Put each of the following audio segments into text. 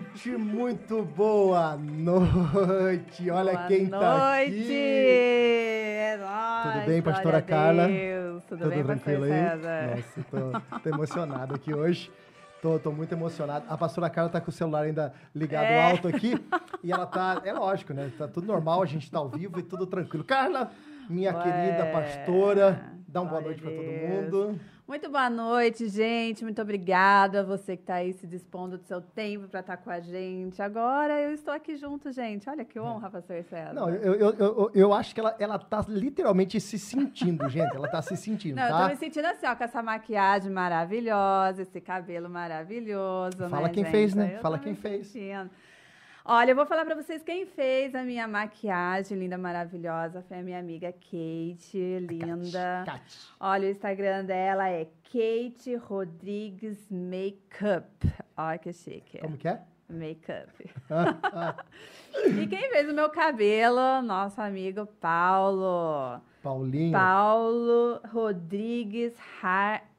Gente, muito boa noite. Olha boa quem noite. tá aqui. É nóis, Tudo bem, pastora glória Carla? Tudo, Tudo bem, tranquilo aí? César? Nossa, tô, tô emocionado aqui hoje. Tô, tô muito emocionado. A pastora Carla tá com o celular ainda ligado É. alto aqui. E ela tá. É lógico, né? Tá tudo normal, a gente tá ao vivo e tudo tranquilo. Carla, minha Ué, querida pastora, dá uma boa noite a pra todo mundo. Muito boa noite, gente. Muito obrigada a você que está aí se dispondo do seu tempo para estar com a gente. Agora eu estou aqui junto, gente. Olha que honra, pastor César. Não, eu, eu, eu, eu acho que ela, ela tá literalmente se sentindo, gente. Ela tá se sentindo, Não, eu tá? tô me sentindo assim, ó, com essa maquiagem maravilhosa, esse cabelo maravilhoso. Fala né, quem gente? fez, né? Eu Fala quem fez. sentindo. Olha, eu vou falar pra vocês quem fez a minha maquiagem linda, maravilhosa. Foi a minha amiga Kate, linda. Cate. Olha, o Instagram dela é Kate Rodrigues Makeup. Olha que chique. Como que é? Makeup. Ah, ah, E quem fez o meu cabelo? Nosso amigo Paulo. Paulinho. Paulo Rodrigues Har.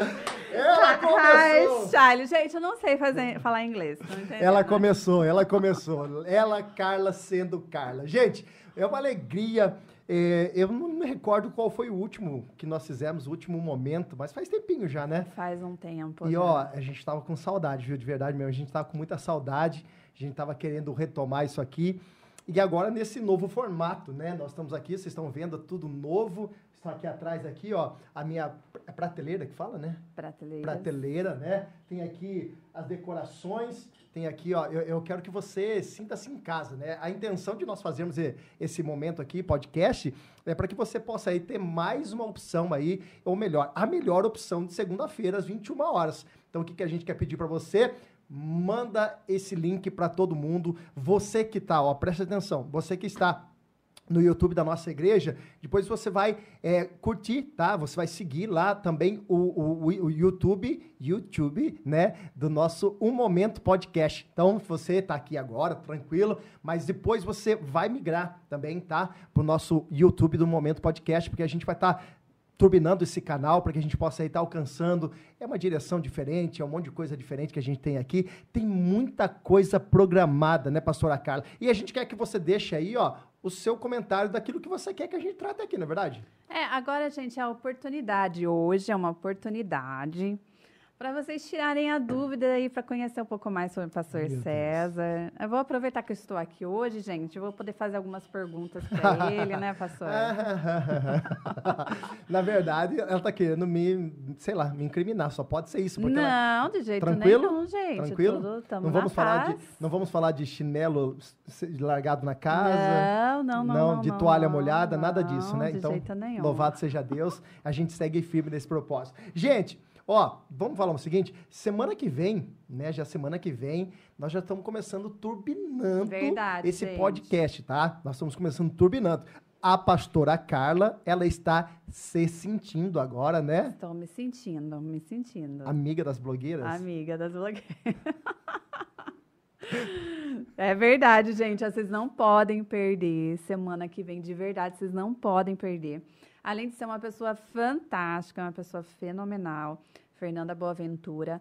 Ela começou. Hairstyle. Gente, eu não sei fazer, falar inglês. Ela né? começou, ela começou. Ela, Carla, sendo Carla. Gente, é uma alegria. é, eu não me recordo qual foi o último que nós fizemos, o último momento, mas faz tempinho já, né? Faz um tempo. E já. ó, a gente tava com saudade, viu? De verdade mesmo. A gente tava com muita saudade. A gente tava querendo retomar isso aqui. E agora nesse novo formato, né? Nós estamos aqui, vocês estão vendo tudo novo. Estou aqui atrás aqui, ó, a minha é prateleira que fala, né? Prateleira. prateleira, né? Tem aqui as decorações, tem aqui, ó, eu, eu quero que você sinta-se em casa, né? A intenção de nós fazermos esse momento aqui, podcast, é para que você possa aí ter mais uma opção aí, ou melhor, a melhor opção de segunda-feira às 21 horas. Então, o que, que a gente quer pedir para você? Manda esse link para todo mundo. Você que tá, ó, presta atenção, você que está no YouTube da nossa igreja. Depois você vai é, curtir, tá? Você vai seguir lá também o, o, o- YouTube, YouTube, né? Do nosso Um Momento Podcast. Então, você tá aqui agora, tranquilo, mas depois você vai migrar também, tá? Pro nosso YouTube do Momento Podcast, porque a gente vai estar turbinando esse canal para que a gente possa estar alcançando. É uma direção diferente, é um monte de coisa diferente que a gente tem aqui. Tem muita coisa programada, né, pastora Carla? E a gente quer que você deixe aí, ó, o seu comentário daquilo que você quer que a gente trate aqui, não é verdade? É, agora, gente, a oportunidade. Hoje é uma oportunidade para vocês tirarem a dúvida aí para conhecer um pouco mais sobre o pastor Meu Deus. César. Eu vou aproveitar que eu estou aqui hoje, gente. Eu vou poder fazer algumas perguntas para ele, né, pastor? Na verdade, ela tá querendo me, sei lá, me incriminar. Só pode ser isso, porque ela Não, de jeito Tranquilo? nenhum, gente. Tranquilo? Tudo, não vamos falar de, não vamos falar de chinelo largado na casa. Não, não, não. não de não, toalha não, molhada, nada disso, né? De então, jeito nenhum. louvado seja Deus, a gente segue firme nesse propósito. Gente, ó, vamos falar o seguinte, semana que vem, né, já semana que vem, nós já estamos começando turbinando Verdade, esse gente. podcast, tá? Nós estamos começando turbinando. A pastora Carla, ela está se sentindo agora, né? Estou me sentindo, me sentindo. Amiga das blogueiras. Amiga das blogueiras. É verdade, gente. Vocês não podem perder. Semana que vem, de verdade, vocês não podem perder. Além de ser uma pessoa fantástica, uma pessoa fenomenal, Fernanda Boaventura,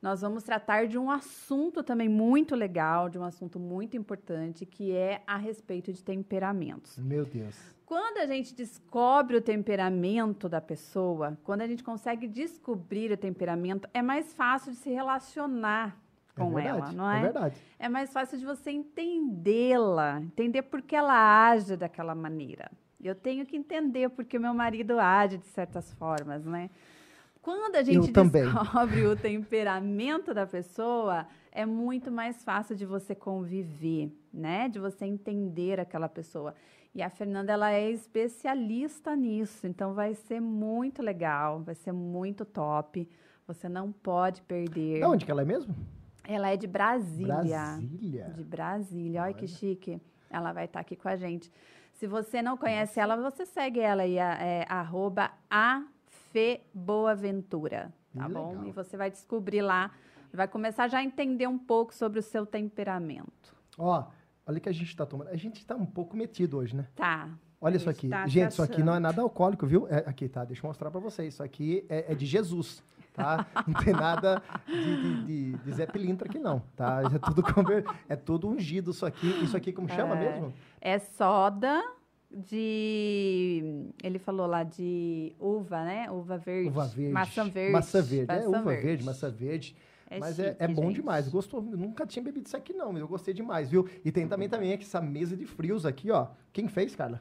nós vamos tratar de um assunto também muito legal, de um assunto muito importante, que é a respeito de temperamentos. Meu Deus. Quando a gente descobre o temperamento da pessoa, quando a gente consegue descobrir o temperamento, é mais fácil de se relacionar com é verdade, ela, não é? É verdade. É mais fácil de você entendê-la, entender por que ela age daquela maneira. Eu tenho que entender porque o meu marido age de certas formas, né? Quando a gente descobre o temperamento da pessoa, é muito mais fácil de você conviver, né? De você entender aquela pessoa. E a Fernanda, ela é especialista nisso, então vai ser muito legal, vai ser muito top. Você não pode perder. De onde que ela é mesmo? Ela é de Brasília. Brasília. De Brasília. Olha que chique. Ela vai estar aqui com a gente. Se você não conhece ela, você segue ela aí, a- é, arroba afeboaventura, tá Hum, bom? legal. E você vai descobrir lá, vai começar já a entender um pouco sobre o seu temperamento. Ó, olha que a gente tá tomando. A gente tá um pouco metido hoje, né? Tá. Olha isso aqui. tá gente, isso aqui não é nada alcoólico, viu? É, aqui, tá? Deixa eu mostrar pra vocês. Isso aqui é, é de Jesus, tá? Não tem nada de, de, de, de Zé Pilintra aqui, não, tá? É tudo, conver... é tudo ungido isso aqui. Isso aqui como chama É. mesmo? É soda de. Ele falou lá de uva, né? Uva verde. Uva verde. Maçã verde. Maçã verde. é, Maçã uva verde. maçã verde. É mas é, chique, é bom gente. demais. Gostou? Eu nunca tinha bebido isso aqui, não, mas eu gostei demais, viu? E tem também, também aqui essa mesa de frios aqui, ó. Quem fez, Carla?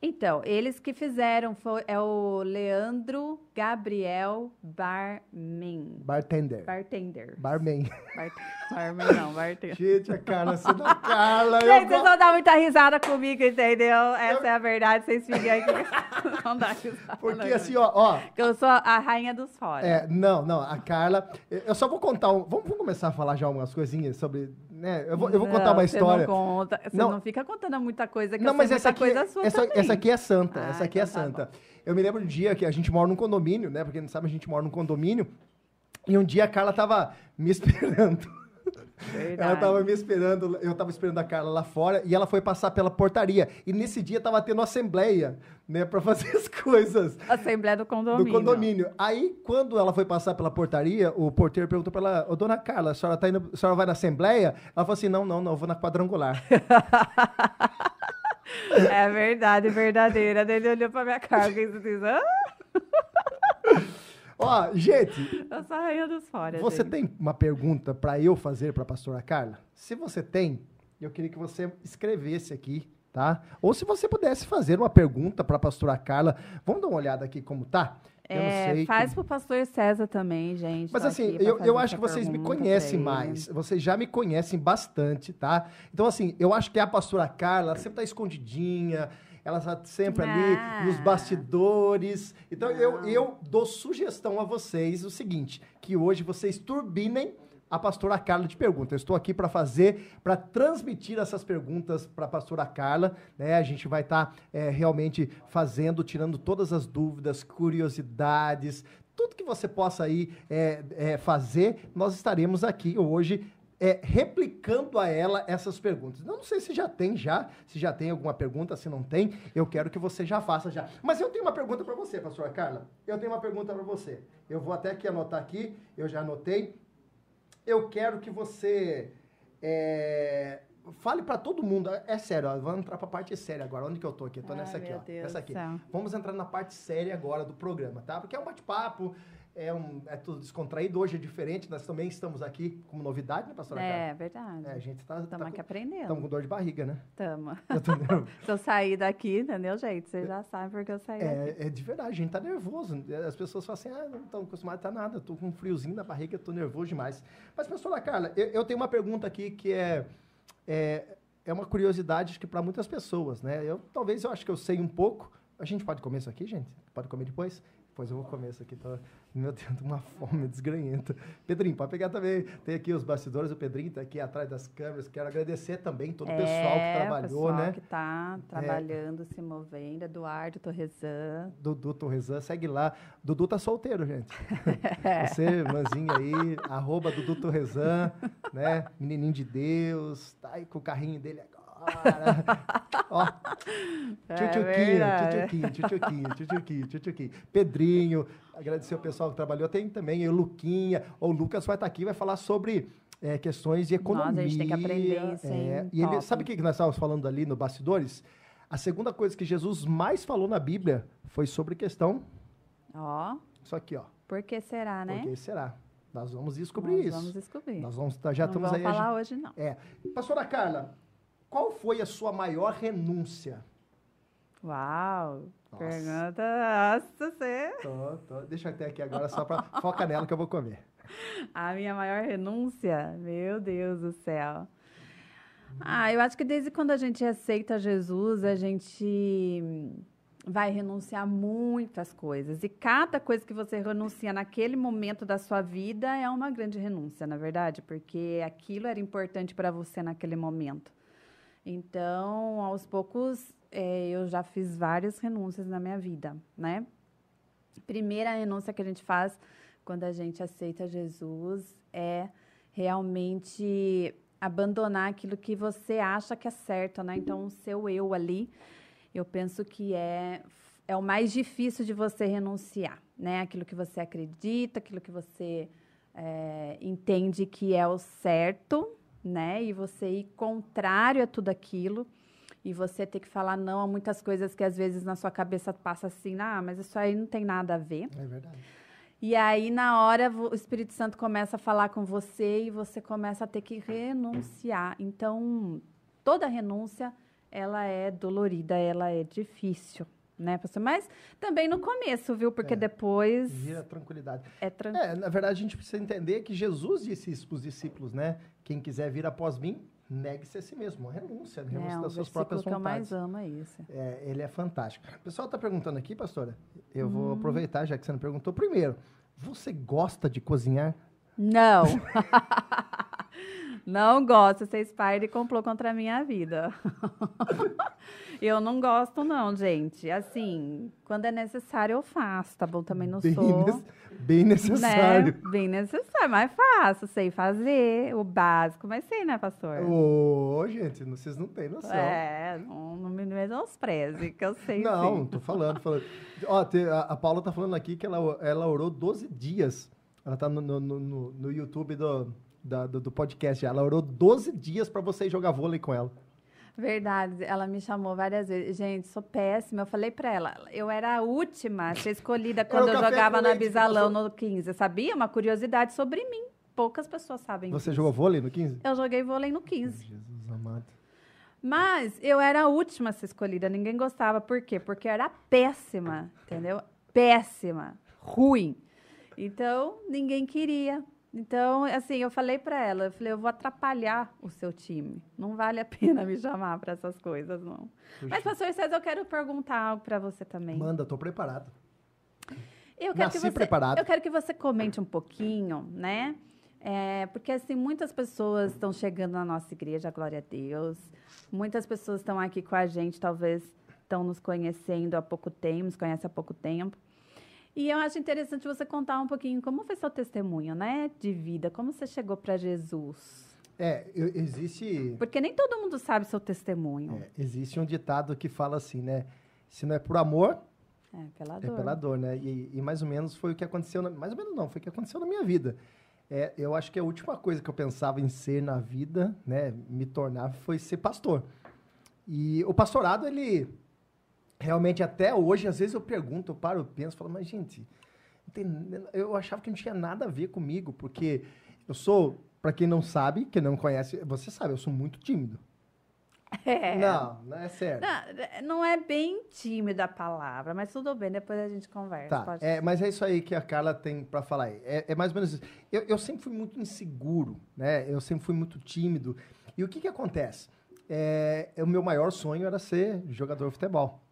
Então, eles que fizeram foi, é o Leandro Gabriel Barman. Bartender. Bartender. Barman. Bar, barman não, bartender. Gente, a Carla, você da Carla. eu Gente, vocês vão dar muita risada comigo, entendeu? Essa é a verdade, vocês ficam aqui. Não dá risada. Porque assim, ó, ó. Eu sou a rainha dos fora. É, não, não, a Carla. Eu só vou contar. Um, vamos, vamos começar a falar já umas coisinhas sobre. Né? Eu vou, eu vou contar uma você história. Não, conta, você Não. não. fica contando muita coisa, que Não, eu mas sei essa aqui, coisa sua essa, também. essa aqui é santa. Ah, essa aqui é então tá santa. Eu me lembro um dia que a gente mora num condomínio, né? Porque não sabe, a gente mora num condomínio. E um dia a Carla tava me esperando. Verdade. Ela tava me esperando, eu tava esperando a Carla lá fora e ela foi passar pela portaria. E nesse dia tava tendo assembleia, né, pra fazer as coisas Assembleia do condomínio. do condomínio. Aí, quando ela foi passar pela portaria, o porteiro perguntou pra ela, ô dona Carla, a senhora, tá indo, a senhora vai na assembleia? Ela falou assim, não, não, não, eu vou na quadrangular. É verdade, verdadeira. Daí Ele olhou pra minha cara e disse, ah, Ó, gente, eu sou a rainha dos fora, Você gente. tem uma pergunta para eu fazer para a pastora Carla? Se você tem, eu queria que você escrevesse aqui, tá? Ou se você pudesse fazer uma pergunta para a pastora Carla. Vamos dar uma olhada aqui como tá? Eu não É, sei. faz pro pastor César também, gente. Mas assim, eu, eu acho que vocês me conhecem mais. Vocês já me conhecem bastante, tá? Então, assim, eu acho que a pastora Carla sempre tá escondidinha. Ela tá sempre ali Ah. nos bastidores. Então, eu, eu dou sugestão a vocês o seguinte: que hoje vocês turbinem a pastora Carla de perguntas. Eu estou aqui para fazer, para transmitir essas perguntas para a pastora Carla. Né? A gente vai estar realmente fazendo, tirando todas as dúvidas, curiosidades, tudo que você possa aí é, é, fazer, nós estaremos aqui hoje é, replicando a ela essas perguntas. Eu não sei se já tem já, se já tem alguma pergunta, se não tem, eu quero que você já faça já. Mas eu tenho uma pergunta para você, pastora Carla. Eu tenho uma pergunta para você. Eu vou até aqui anotar aqui, eu já anotei. Eu quero que você é, fale para todo mundo. É sério, ó, vamos entrar para a parte séria agora. Onde que eu tô aqui? Eu tô Ai, nessa aqui, ó. Deus Essa do aqui. Vamos entrar na parte séria agora do programa, tá? Porque é um bate-papo, é, um, é tudo descontraído. Hoje é diferente, nós também estamos aqui como novidade, né, pastora Carla? É, verdade. É, a gente tá, Estamos tá aqui com, aprendendo. tamo com dor de barriga, né? Nervoso. Se eu sair daqui, entendeu, gente? Vocês já sabem porque eu saí daqui. É, é de verdade, a gente tá nervoso. As pessoas falam assim, ah, não estão acostumadas a nada, tô com um friozinho na barriga, tô nervoso demais. Mas, pastora Carla, eu, eu tenho uma pergunta aqui que é, é, é uma curiosidade que para muitas pessoas, né? Eu, talvez eu acho que eu sei um pouco. A gente pode comer isso aqui, gente? Pode comer depois? Depois eu vou comer isso aqui. Tô, meu Deus, uma fome desgranhenta. Pedrinho, pode pegar também. Tem aqui os bastidores, o Pedrinho tá aqui atrás das câmeras. Quero agradecer também todo o pessoal que É, trabalhou, o pessoal né? que tá trabalhando, se movendo. Eduardo Torresan. Dudu Torresan, segue lá. Dudu tá solteiro, gente. É. Você, manzinho aí, arroba Dudu Torresan, né? Menininho de Deus, tá aí com o carrinho dele agora. Ó, É tchutchuquinho, tchutchuquinho, tchutchuquinho, tchutchuquinho. Pedrinho, agradecer o pessoal que trabalhou. Tem também o Luquinha, o Lucas vai estar aqui, vai falar sobre é, questões de economia. Nossa, a gente tem que aprender isso? É, e ele, sabe o que nós estávamos falando ali no bastidores? A segunda coisa que Jesus mais falou na Bíblia foi sobre questão, Ó, isso aqui, ó. por que será, né? Por que será? Nós vamos descobrir Nós isso. vamos descobrir. Nós vamos, tá- já não estamos vamos aí. a falar hoje, não. É. Pastora Carla, qual foi a sua maior renúncia? Uau! Nossa. Pergunta. Nossa, você. Tô, tô. Deixa até aqui agora só para foca nela que eu vou comer. A minha maior renúncia? Meu Deus do céu. Ah, eu acho que desde quando a gente aceita Jesus, a gente vai renunciar muitas coisas. E cada coisa que você renuncia naquele momento da sua vida é uma grande renúncia, na verdade, porque aquilo era importante para você naquele momento. Então, aos poucos, eh, eu já fiz várias renúncias na minha vida, né? Primeira renúncia que a gente faz quando a gente aceita Jesus é realmente abandonar aquilo que você acha que é certo, né? Então, o seu eu ali, eu penso que é, é o mais difícil de você renunciar. né? Aquilo que você acredita, aquilo que você é, entende que é o certo, né? E você ir contrário a tudo aquilo e você ter que falar não a muitas coisas que às vezes na sua cabeça passa assim, ah, mas isso aí não tem nada a ver. É verdade. E aí, na hora, o Espírito Santo começa a falar com você e você começa a ter que renunciar. Então, toda renúncia, ela é dolorida, ela é difícil, né, pastor? Mas também no começo, viu? Porque É. depois Vira tranquilidade. é. É, na verdade, a gente precisa entender que Jesus disse isso para os discípulos, né? Quem quiser vir após mim, negue-se a si mesmo. Renúncia, renúncia É, um das suas próprias que eu mais vontades. amo é esse. É, ele é fantástico. O pessoal está perguntando aqui, pastora. Eu Hum. vou aproveitar, já que você não perguntou. Primeiro, você gosta de cozinhar? Não. não gosto. Espalha e complô contra a minha vida. eu não gosto, não, gente. Assim, quando é necessário, eu faço, tá bom? Também não bem, sou. nece- bem necessário. Né? Bem necessário, mas faço, sei fazer o básico, mas sei, né, pastor? Ô, gente, vocês não têm noção. É, não, não me menospreze, que eu sei Não, sim. tô falando, falando. Ó, te- a, a Paula tá falando aqui que ela, ela orou 12 dias. Ela tá no, no- no, no YouTube do, da- do, do podcast. Ela orou 12 dias para você jogar vôlei com ela. Verdade, ela me chamou várias vezes. Gente, sou péssima. Eu falei pra ela, eu era a última a ser escolhida quando eu jogava na Bisalão no 15. Sabia? Uma curiosidade sobre mim. Poucas pessoas sabem Você disso. jogou vôlei no 15? Eu joguei vôlei no 15. Jesus amado. Mas eu era a última a ser escolhida, ninguém gostava. Por quê? Porque eu era péssima, entendeu? Péssima, ruim. Então, ninguém queria. Então, assim, eu falei pra ela, eu falei, eu vou atrapalhar o seu time. Não vale a pena me chamar pra essas coisas, não. Mas, pastor César, eu quero perguntar algo pra você também. Manda, tô preparado. Eu quero, Nasci que você, preparado. eu quero que você comente um pouquinho, né? É, porque, assim, muitas pessoas estão chegando na nossa igreja, glória a Deus. Muitas pessoas estão aqui com a gente, talvez estão nos conhecendo há pouco tempo, nos conhecem há pouco tempo. E eu acho interessante você contar um pouquinho como foi seu testemunho, né? De vida, como você chegou para Jesus. É, existe, Porque nem todo mundo sabe seu testemunho. é, existe um ditado que fala assim, né? Se não é por amor, É, pela é dor. pela dor, né? E, e mais ou menos foi o que aconteceu, na, mais ou menos não, foi o que aconteceu na minha vida. É, eu acho que a última coisa que eu pensava em ser na vida, né, me tornar, foi ser pastor. E o pastorado, ele realmente até hoje, às vezes eu pergunto, eu paro, eu penso, falo, mas gente, eu achava que não tinha nada a ver comigo, porque eu sou, para quem não sabe, quem não conhece, você sabe, eu sou muito tímido. É. Não, não é sério. Não, não é bem tímida a palavra, mas tudo bem, depois a gente conversa. Tá, é, mas é isso aí que a Carla tem pra falar aí. É, é mais ou menos isso. Eu, eu sempre fui muito inseguro, né? Eu sempre fui muito tímido. E o que que acontece? É, o meu maior sonho era ser jogador de futebol.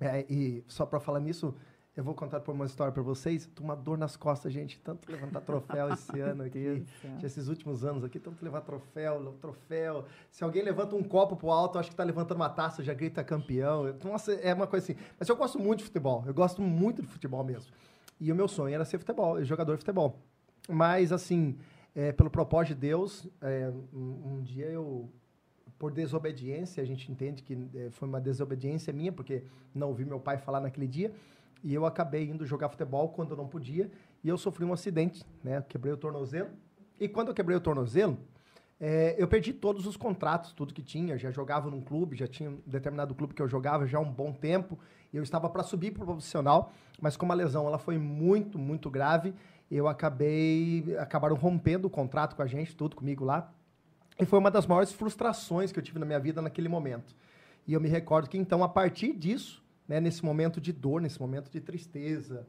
É, e só pra falar nisso, eu vou contar por uma história pra vocês. Tô uma dor nas costas, gente. Tanto levantar troféu esse ano aqui. Esses últimos anos aqui, tanto levar troféu, troféu. Se alguém levanta um copo pro alto, acho que tá levantando uma taça, já grita campeão. Nossa, é uma coisa assim. Mas eu gosto muito de futebol. Eu gosto muito de futebol mesmo. E o meu sonho era ser futebol, jogador de futebol. Mas, assim, é, pelo propósito de Deus, é, um, um dia eu, por desobediência, a gente entende que é, foi uma desobediência minha, porque não ouvi meu pai falar naquele dia, e eu acabei indo jogar futebol quando eu não podia, e eu sofri um acidente, né? Quebrei o tornozelo. E quando eu quebrei o tornozelo, é, eu perdi todos os contratos, tudo que tinha. Já jogava num clube, já tinha um determinado clube que eu jogava já há um bom tempo. Eu estava para subir para o profissional, mas como a lesão ela foi muito, muito grave, eu acabei acabaram rompendo o contrato com a gente, tudo comigo lá. E foi uma das maiores frustrações que eu tive na minha vida naquele momento. E eu me recordo que então a partir disso, né, nesse momento de dor, nesse momento de tristeza,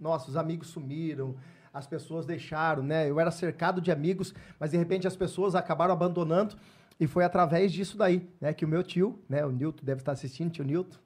nossa, os amigos sumiram, as pessoas deixaram, né? Eu era cercado de amigos, mas de repente as pessoas acabaram abandonando e foi através disso daí, né, que o meu tio, né, o Nilton deve estar assistindo, tio Nilton,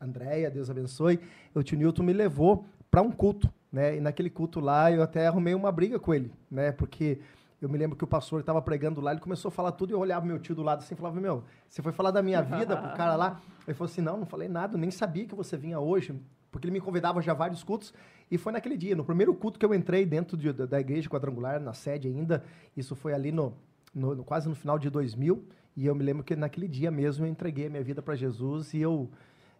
Andréia, Deus abençoe, o tio Nilton me levou para um culto, né? E naquele culto lá eu até arrumei uma briga com ele, né? Porque eu me lembro que o pastor estava pregando lá, ele começou a falar tudo e eu olhava meu tio do lado assim e falava: Meu, você foi falar da minha vida pro cara lá? Ele falou assim: Não, não falei nada, nem sabia que você vinha hoje, porque ele me convidava já vários cultos. E foi naquele dia, no primeiro culto que eu entrei dentro de- da, da igreja quadrangular, na sede ainda, isso foi ali no, no- no- quase no final de 2000. E eu me lembro que naquele dia mesmo eu entreguei a minha vida para Jesus e eu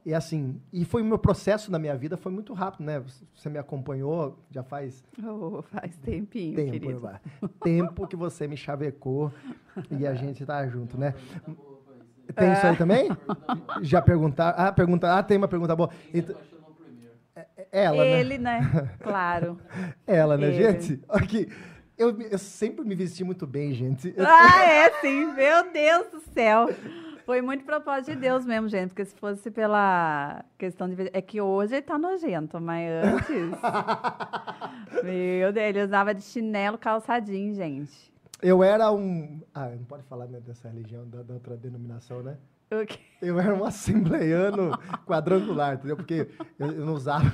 E assim, e foi o meu processo na minha vida, foi muito rápido, né? Você me acompanhou já faz Oh, faz tempinho, tempo, querido. Eva. tempo que você me chavecou e a gente tá junto, né? Tem isso aí também? Já perguntar? Ah, pergunta, ah, tem uma pergunta boa. Então, é- é ela, né? Ele, né? Claro. Ela, né, Ele. gente? Aqui. Eu, eu sempre me vesti muito bem, gente. Eu- Ah, é sim. Meu Deus do céu. Foi muito propósito de Deus mesmo, gente. Porque se fosse pela questão de... É que hoje ele tá nojento, mas antes... Meu Deus, ele usava de chinelo calçadinho, gente. Eu era um. Ah, não pode falar né, dessa religião, da, da outra denominação, né? O quê? Eu era um assembleiano quadrangular, entendeu? Porque eu, eu não usava.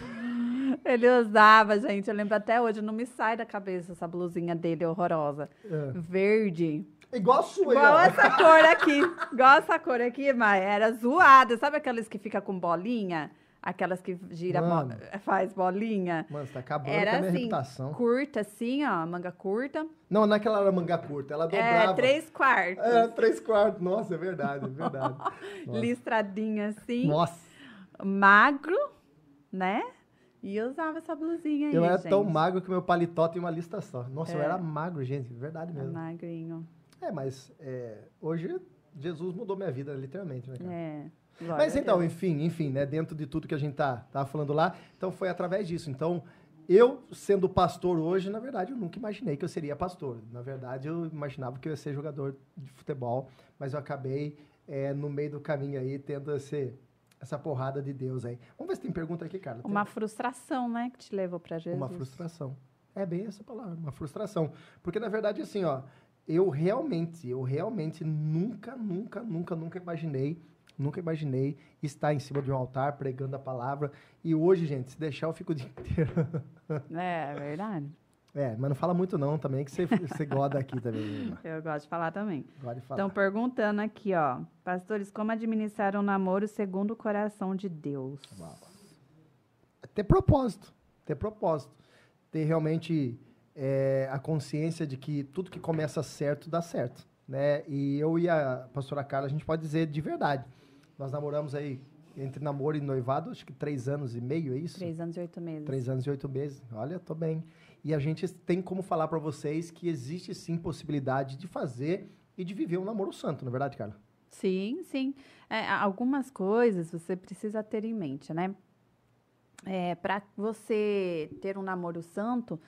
Ele usava, gente. Eu lembro até hoje. Não me sai da cabeça essa blusinha dele horrorosa. É. Verde. Igual a sua, Igual essa cor aqui. Igual essa cor aqui, mas era zoada. Sabe aquelas que fica com bolinha? Aquelas que gira, Mano. faz bolinha? Mano, você tá acabando Era com a minha assim, reputação. curta assim, ó, manga curta. Não, não é era manga curta, ela dobrava. É, três quartos. É, três quartos. Nossa, é verdade, é verdade. Nossa. Listradinha assim, Nossa, magro, né? E eu usava essa blusinha aí, eu era gente. tão magro que meu paletó tem uma lista só. Nossa, eu É. era magro, gente, verdade mesmo. Magrinho. É, mas é, hoje Jesus mudou minha vida, literalmente, né, cara? É. glória Mas então, enfim, enfim, né, dentro de tudo que a gente tá, tá falando lá, então foi através disso. Então, eu sendo pastor hoje, na verdade, eu nunca imaginei que eu seria pastor. Na verdade, eu imaginava que eu ia ser jogador de futebol, mas eu acabei é, no meio do caminho aí tendo esse, essa porrada de Deus aí. Vamos ver se tem pergunta aqui, Carla. Tem Uma frustração, né, que te levou pra Jesus. uma frustração. É bem essa palavra, uma frustração. Porque, na verdade, assim, ó, eu realmente, eu realmente nunca, nunca, nunca, nunca imaginei, nunca imaginei estar em cima de um altar pregando a palavra. E hoje, gente, se deixar, eu fico o dia inteiro. É, é verdade. É, mas não fala muito não também, que você, você gosta aqui também. Eu gosto de falar também. De falar. Estão perguntando aqui, ó. Pastores, como administrar um namoro segundo o coração de Deus? Uau. Ter propósito, ter propósito. Ter realmente é, a consciência de que tudo que começa certo, dá certo. Né? E eu e a pastora Carla, a gente pode dizer de verdade. Nós namoramos aí, entre namoro e noivado, acho que três anos e meio, é isso? Três anos e oito meses. Três anos e oito meses. Olha, tô bem. E a gente tem como falar para vocês que existe sim possibilidade de fazer e de viver um namoro santo, não é verdade, Carla? Sim, sim. É, algumas coisas você precisa ter em mente, né? É, Para você ter um namoro santo,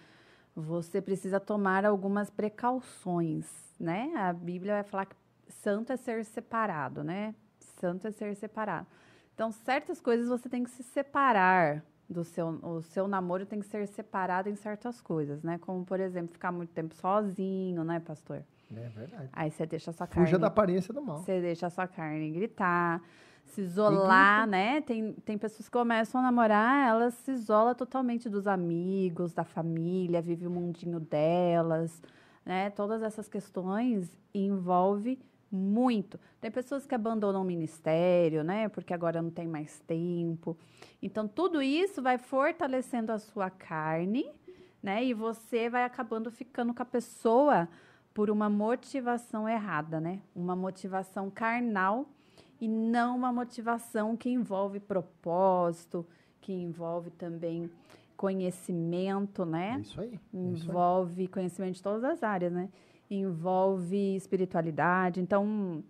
você precisa tomar algumas precauções, né? A Bíblia vai falar que santo é ser separado, né? Santo é ser separado. Então, certas coisas você tem que se separar do seu, o seu namoro tem que ser separado em certas coisas, né? Como, por exemplo, ficar muito tempo sozinho, né, pastor? É verdade. Aí você deixa a sua carne. Fuja da aparência do mal. Você deixa a sua carne gritar, se isolar, né? Tem, tem pessoas que começam a namorar, elas se isolam totalmente dos amigos, da família, vive o mundinho delas, né? Todas essas questões envolve muito. Tem pessoas que abandonam o ministério, né? Porque agora não tem mais tempo. Então, tudo isso vai fortalecendo a sua carne, né? E você vai acabando ficando com a pessoa por uma motivação errada, né? Uma motivação carnal e não uma motivação que envolve propósito, que envolve também conhecimento, É né? isso aí. é isso aí. Envolve conhecimento de todas as áreas, né? Envolve espiritualidade. Então,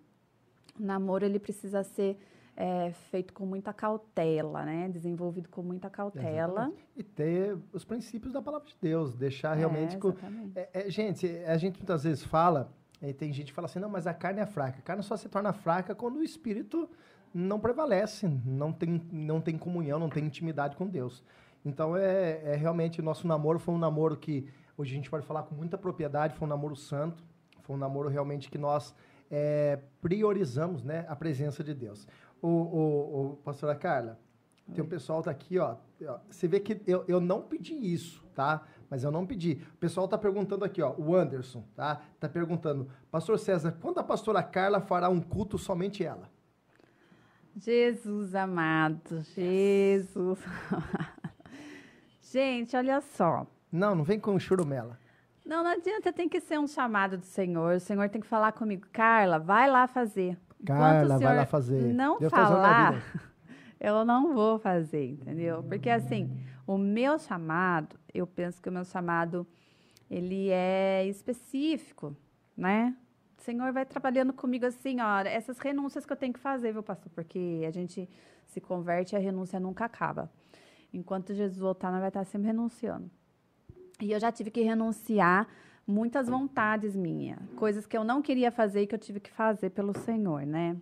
o namoro ele precisa ser é, feito com muita cautela, né? Desenvolvido com muita cautela. Exatamente. E ter os princípios da palavra de Deus, deixar É, realmente. com- exatamente. É, é, gente, a gente muitas vezes fala, e tem gente que fala assim, não, mas a carne é fraca. A carne só se torna fraca quando o espírito não prevalece, não tem, não tem comunhão, não tem intimidade com Deus. Então, é, é realmente, nosso namoro foi um namoro que, hoje a gente pode falar com muita propriedade, foi um namoro santo, foi um namoro realmente que nós é, priorizamos né, a presença de Deus. O, o, o pastora Carla, tem um pessoal tá aqui, ó. ó, Você vê que eu, eu não pedi isso, tá? Mas eu não pedi. O pessoal tá perguntando aqui, ó. O Anderson, tá? Tá perguntando, Pastor César, quando a pastora Carla fará um culto somente ela? Jesus amado, Jesus. Gente, olha só. Não, não vem com churumela. Não, não adianta, tem que ser um chamado do Senhor. O Senhor tem que falar comigo, Carla, vai lá fazer. Carla, vai lá fazer. Não Deus falar. eu não vou fazer, entendeu? Porque assim, o meu chamado, eu penso que o meu chamado ele é específico, né? O Senhor vai trabalhando comigo assim, ó, essas renúncias que eu tenho que fazer, viu, pastor? Porque a gente se converte e a renúncia nunca acaba. Enquanto Jesus voltar, nós vai estar sempre renunciando. E eu já tive que renunciar muitas vontades minhas, coisas que eu não queria fazer e que eu tive que fazer pelo Senhor, né?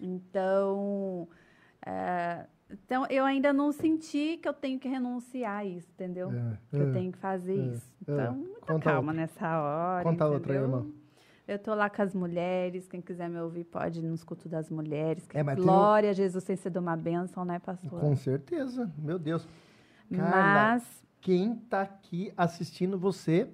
Então, é, então eu ainda não senti que eu tenho que renunciar a isso, entendeu? É, que eu é, tenho que fazer é, isso. é. Então, muita Conta calma outra. nessa hora. Conta outra aí, entendeu? irmã. Eu tô lá com as mulheres, quem quiser me ouvir pode ir nos cultos das mulheres. É, tem Glória a Jesus tem sido uma bênção, né, pastor? Com certeza, meu Deus. Carla, Mas, quem tá aqui assistindo você?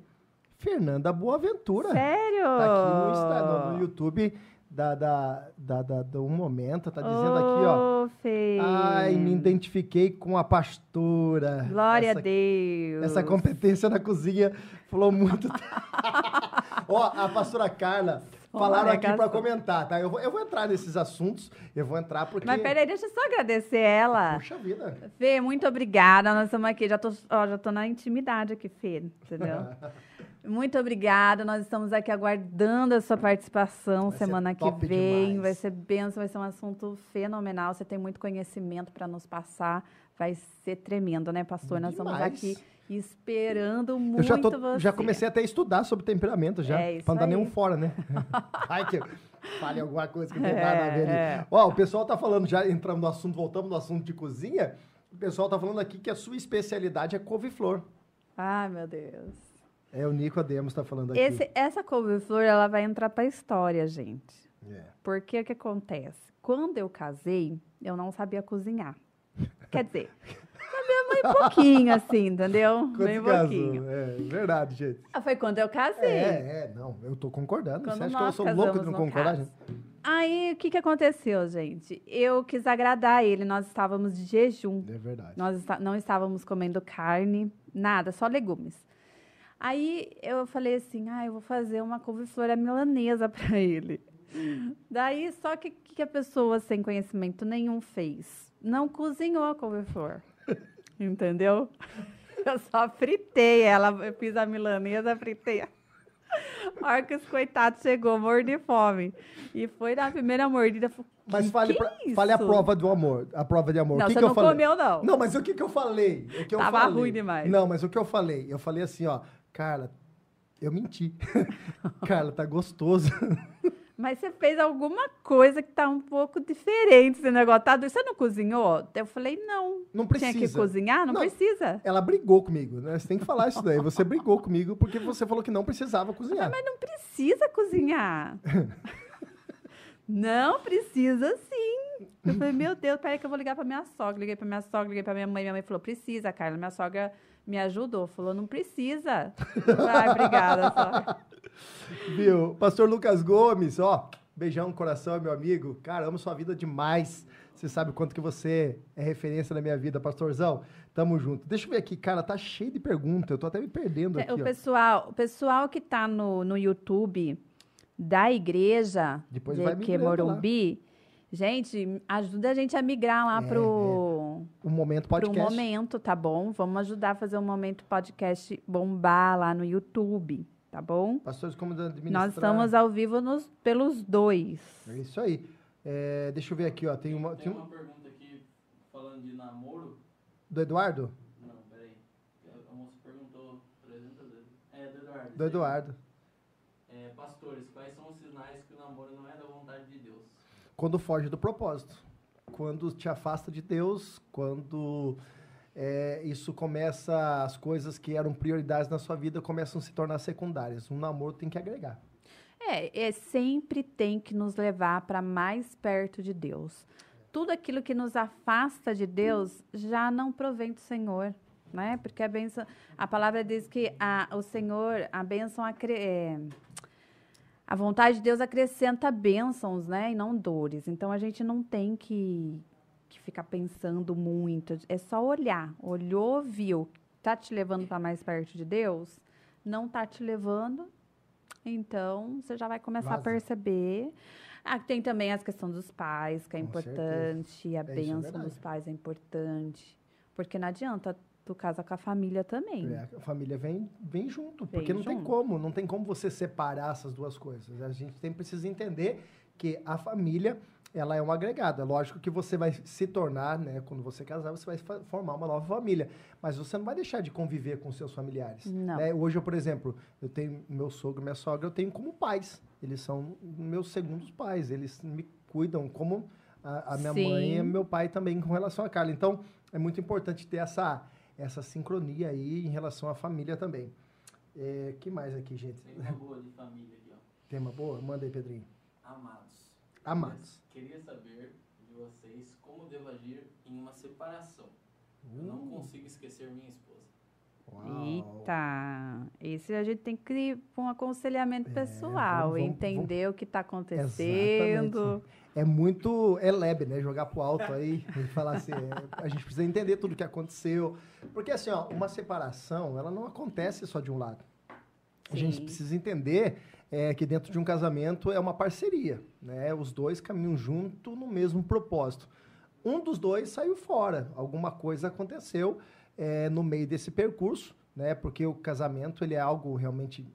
Fernanda Boaventura. sério? Tá aqui no, no- no YouTube da, da, da, da- do Um Momento, tá dizendo aqui, ó. Fê. Ai, me identifiquei com a pastora. Glória essa, a Deus. Essa competência na cozinha falou muito. Ó, a pastora Carla falaram Olha, aqui para comentar, tá? Eu vou, eu vou entrar nesses assuntos, eu vou entrar porque. Mas peraí, deixa eu só agradecer ela. Puxa vida. Fê, muito obrigada. Nós estamos aqui. Já tô, ó, já tô na intimidade aqui, Fê. Entendeu? muito obrigada. Nós estamos aqui aguardando a sua participação Vai semana que vem. demais. Vai ser benção, vai ser um assunto fenomenal. Você tem muito conhecimento para nos passar. Vai ser tremendo, né, pastor? Nós estamos Demais. aqui esperando muito Eu já, tô, você. já comecei até a estudar sobre temperamento já, É pra não dar nenhum fora, né? Ai, que fale alguma coisa que não tem nada a ver. É. Ó, o pessoal tá falando, já entramos no assunto, voltamos no assunto de cozinha, o pessoal tá falando aqui que a sua especialidade é couve-flor. Ai, meu Deus. É, o Nico Ademos tá falando aqui. Esse, essa couve-flor, ela vai entrar para a história, gente. É. Porque o que acontece? Quando eu casei, eu não sabia cozinhar. Quer dizer, sabia bem pouquinho, assim, entendeu? Quando casou. pouquinho. É verdade, gente. Ah, Foi quando eu casei. É, é, não, eu tô concordando. Quando Você acha que eu sou louco de não concordar, caso. gente? Aí, o que, que aconteceu, gente? Eu quis agradar ele, nós estávamos de jejum. É verdade. Nós está- não estávamos comendo carne, nada, só legumes. Aí eu falei assim, ah, eu vou fazer uma couve-flor milanesa para ele. Daí, só que o que, a pessoa sem conhecimento nenhum fez? Não cozinhou a couve-flor. Entendeu? Eu só fritei ela, eu fiz a milanesa, fritei. A hora que os coitados chegou, morto de fome. E foi na primeira mordida. Mas "Que fale, que pra- é fale a isso?" prova do amor. A prova de amor. Não, o que você que eu não falei? comeu, não. Não, mas o que, que eu falei? O que eu Tava falei? ruim demais. Não, mas o que eu falei? Eu falei assim, ó, Carla, eu menti. Carla, tá gostoso. Mas você fez alguma coisa que tá um pouco diferente esse negócio. Tá? doido? Você não cozinhou? Eu falei, não. Não Tinha que precisa. cozinhar? Não, Não. precisa. Ela brigou comigo, né? Você tem que falar isso daí. Você brigou comigo porque você falou que não precisava cozinhar. Mas não precisa cozinhar. não precisa sim. Eu falei, meu Deus, peraí que eu vou ligar pra minha sogra. Liguei pra minha sogra, liguei pra minha mãe. Minha mãe falou, precisa, Carla. Minha sogra me ajudou. Falou, não precisa. Ai, obrigada, sogra. Viu? Pastor Lucas Gomes, ó, beijão no coração, meu amigo. Cara, amo sua vida demais. Você sabe o quanto que você é referência na minha vida, pastorzão. Tamo junto. Deixa eu ver aqui, cara, tá cheio de perguntas. Eu tô até me perdendo aqui, É, o, ó. pessoal, o pessoal que tá no, no YouTube da igreja Depois de que migrando lá. Morumbi, gente, ajuda a gente a migrar lá É, pro, Um momento pro podcast. momento, tá bom? Vamos ajudar a fazer um momento podcast bombar lá no YouTube, tá bom? Pastores como administrar. Nós estamos ao vivo nos, pelos dois. É isso aí. É, deixa eu ver aqui, ó. Tem uma. Tem Tem uma um, pergunta aqui falando de namoro. do Eduardo? Não, peraí. A moça perguntou 300 vezes. É, do Eduardo. Do Eduardo. É, pastores, quais são os sinais que o namoro não é da vontade de Deus? Quando foge do propósito. Quando te afasta de Deus, quando é, isso começa, as coisas que eram prioridades na sua vida começam a se tornar secundárias. Um namoro tem que agregar. É, é, sempre tem que nos levar para mais perto de Deus. Tudo aquilo que nos afasta de Deus já não provém do Senhor, né? Porque a benção, a palavra diz que a, o Senhor, a bênção, acre- é, a vontade de Deus acrescenta bênçãos, né? E não dores. Então a gente não tem que, que ficar pensando muito. É só olhar. Olhou, viu. Tá te levando para mais perto de Deus? Não tá te levando, Então, você já vai começar Vaza. a perceber. Ah, tem também as questões dos pais, que é Com importante. A É, é bênção verdade. dos pais é importante. Porque não adianta tu casa com a família também. É, a família vem, vem junto, Vem porque não tem junto. como, não tem como você separar essas duas coisas. A gente tem precisa entender que a família, ela é um agregado. É lógico que você vai se tornar, né, quando você casar, você vai formar uma nova família, mas você não vai deixar de conviver com seus familiares. Não. né? Hoje, eu, por exemplo, eu tenho meu sogro, minha sogra, eu tenho como pais. Eles são meus segundos pais, eles me cuidam como a, a minha Sim. mãe e meu pai também com relação a Carla. Então, é muito importante ter essa, essa sincronia aí em relação à família também. É, que mais aqui, gente? Tem uma boa de família aqui, ó. Tema boa? Manda aí, Pedrinho. Amados. Amados. Queria saber de vocês como devo agir em uma separação. Eu não consigo esquecer minha esposa. Uau. Eita, esse a gente tem que ir para um aconselhamento É, pessoal, vamos- vamos- entender o que está acontecendo. Exatamente. É muito é né? Jogar pro alto aí e falar assim, é, a gente precisa entender tudo o que aconteceu. Porque assim, ó, uma separação, ela não acontece só de um lado. A gente Sim. precisa entender é, que dentro de um casamento é uma parceria, né? Os dois caminham junto no mesmo propósito. Um dos dois saiu fora, alguma coisa aconteceu é, no meio desse percurso, né? Porque o casamento ele é algo realmente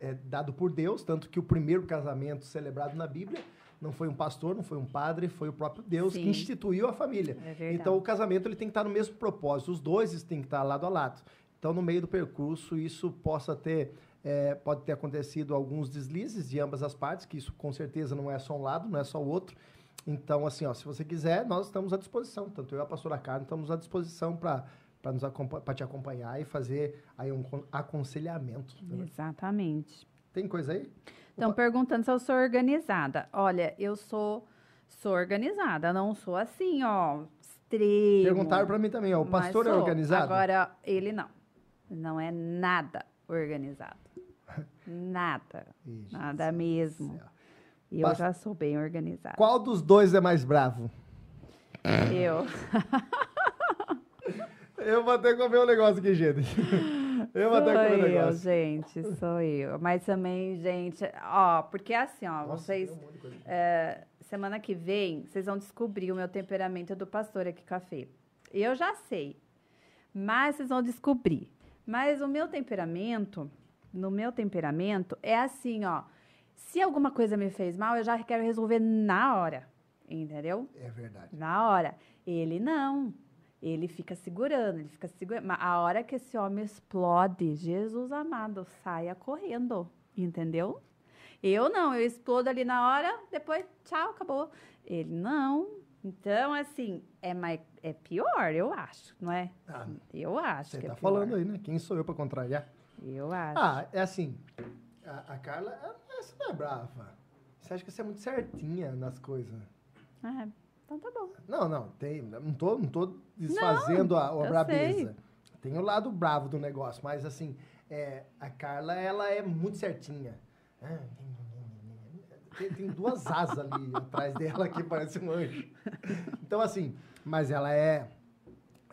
é, dado por Deus, tanto que o primeiro casamento celebrado na Bíblia não foi um pastor, não foi um padre, foi o próprio Deus que Sim. instituiu a família. É. Então o casamento ele tem que estar no mesmo propósito, os dois têm que estar lado a lado. Então no meio do percurso isso possa ter é, pode ter acontecido alguns deslizes de ambas as partes, que isso com certeza não é só um lado, não é só o outro. Então assim, ó, se você quiser, nós estamos à disposição, tanto eu e a pastora Carla estamos à disposição para para nos pra te acompanhar e fazer aí um con- aconselhamento. né? Exatamente. Tem coisa aí? Estão perguntando se eu sou organizada. Olha, eu sou, sou organizada, não sou assim, ó, extremo. Perguntaram para mim também, ó, o pastor é sou. organizado? Agora, ele não. Não é nada organizado. Nada. Ixi, Nada mesmo. céu. Eu Pas- já sou bem organizada. Qual dos dois é mais bravo? Eu. Eu vou ter que comer um negócio aqui, gente. Eu que Sou eu, negócio. gente, sou eu. Mas também, gente, ó, porque assim, ó, Nossa, vocês. um é, semana que vem, vocês vão descobrir o meu temperamento do pastor aqui, café. Eu já sei. Mas vocês vão descobrir. Mas o meu temperamento, no meu temperamento, é assim, ó. Se alguma coisa me fez mal, eu já quero resolver na hora. Entendeu? É verdade. Na hora. Ele não. Ele fica segurando, ele fica segurando. Mas a hora que esse homem explode, Jesus amado, saia correndo. Entendeu? Eu não, eu explodo ali na hora, depois, tchau, acabou. Ele não. Então, assim, é, mais, é pior, eu acho, não é? Ah, Eu acho você que tá é falando aí, né? Quem sou eu para contrariar? Eu acho. Ah, é assim. A, a Carla, ela- essa não é brava. Você acha que você é muito certinha nas coisas? Ah, então tá bom. Não, não, tem. Não tô, não tô desfazendo a, a eu brabeza. Tem o lado bravo do negócio, mas assim, é, a Carla, ela é muito certinha. Ah, Tem, tem duas asas ali atrás dela que parece um anjo. Então, assim, mas ela é,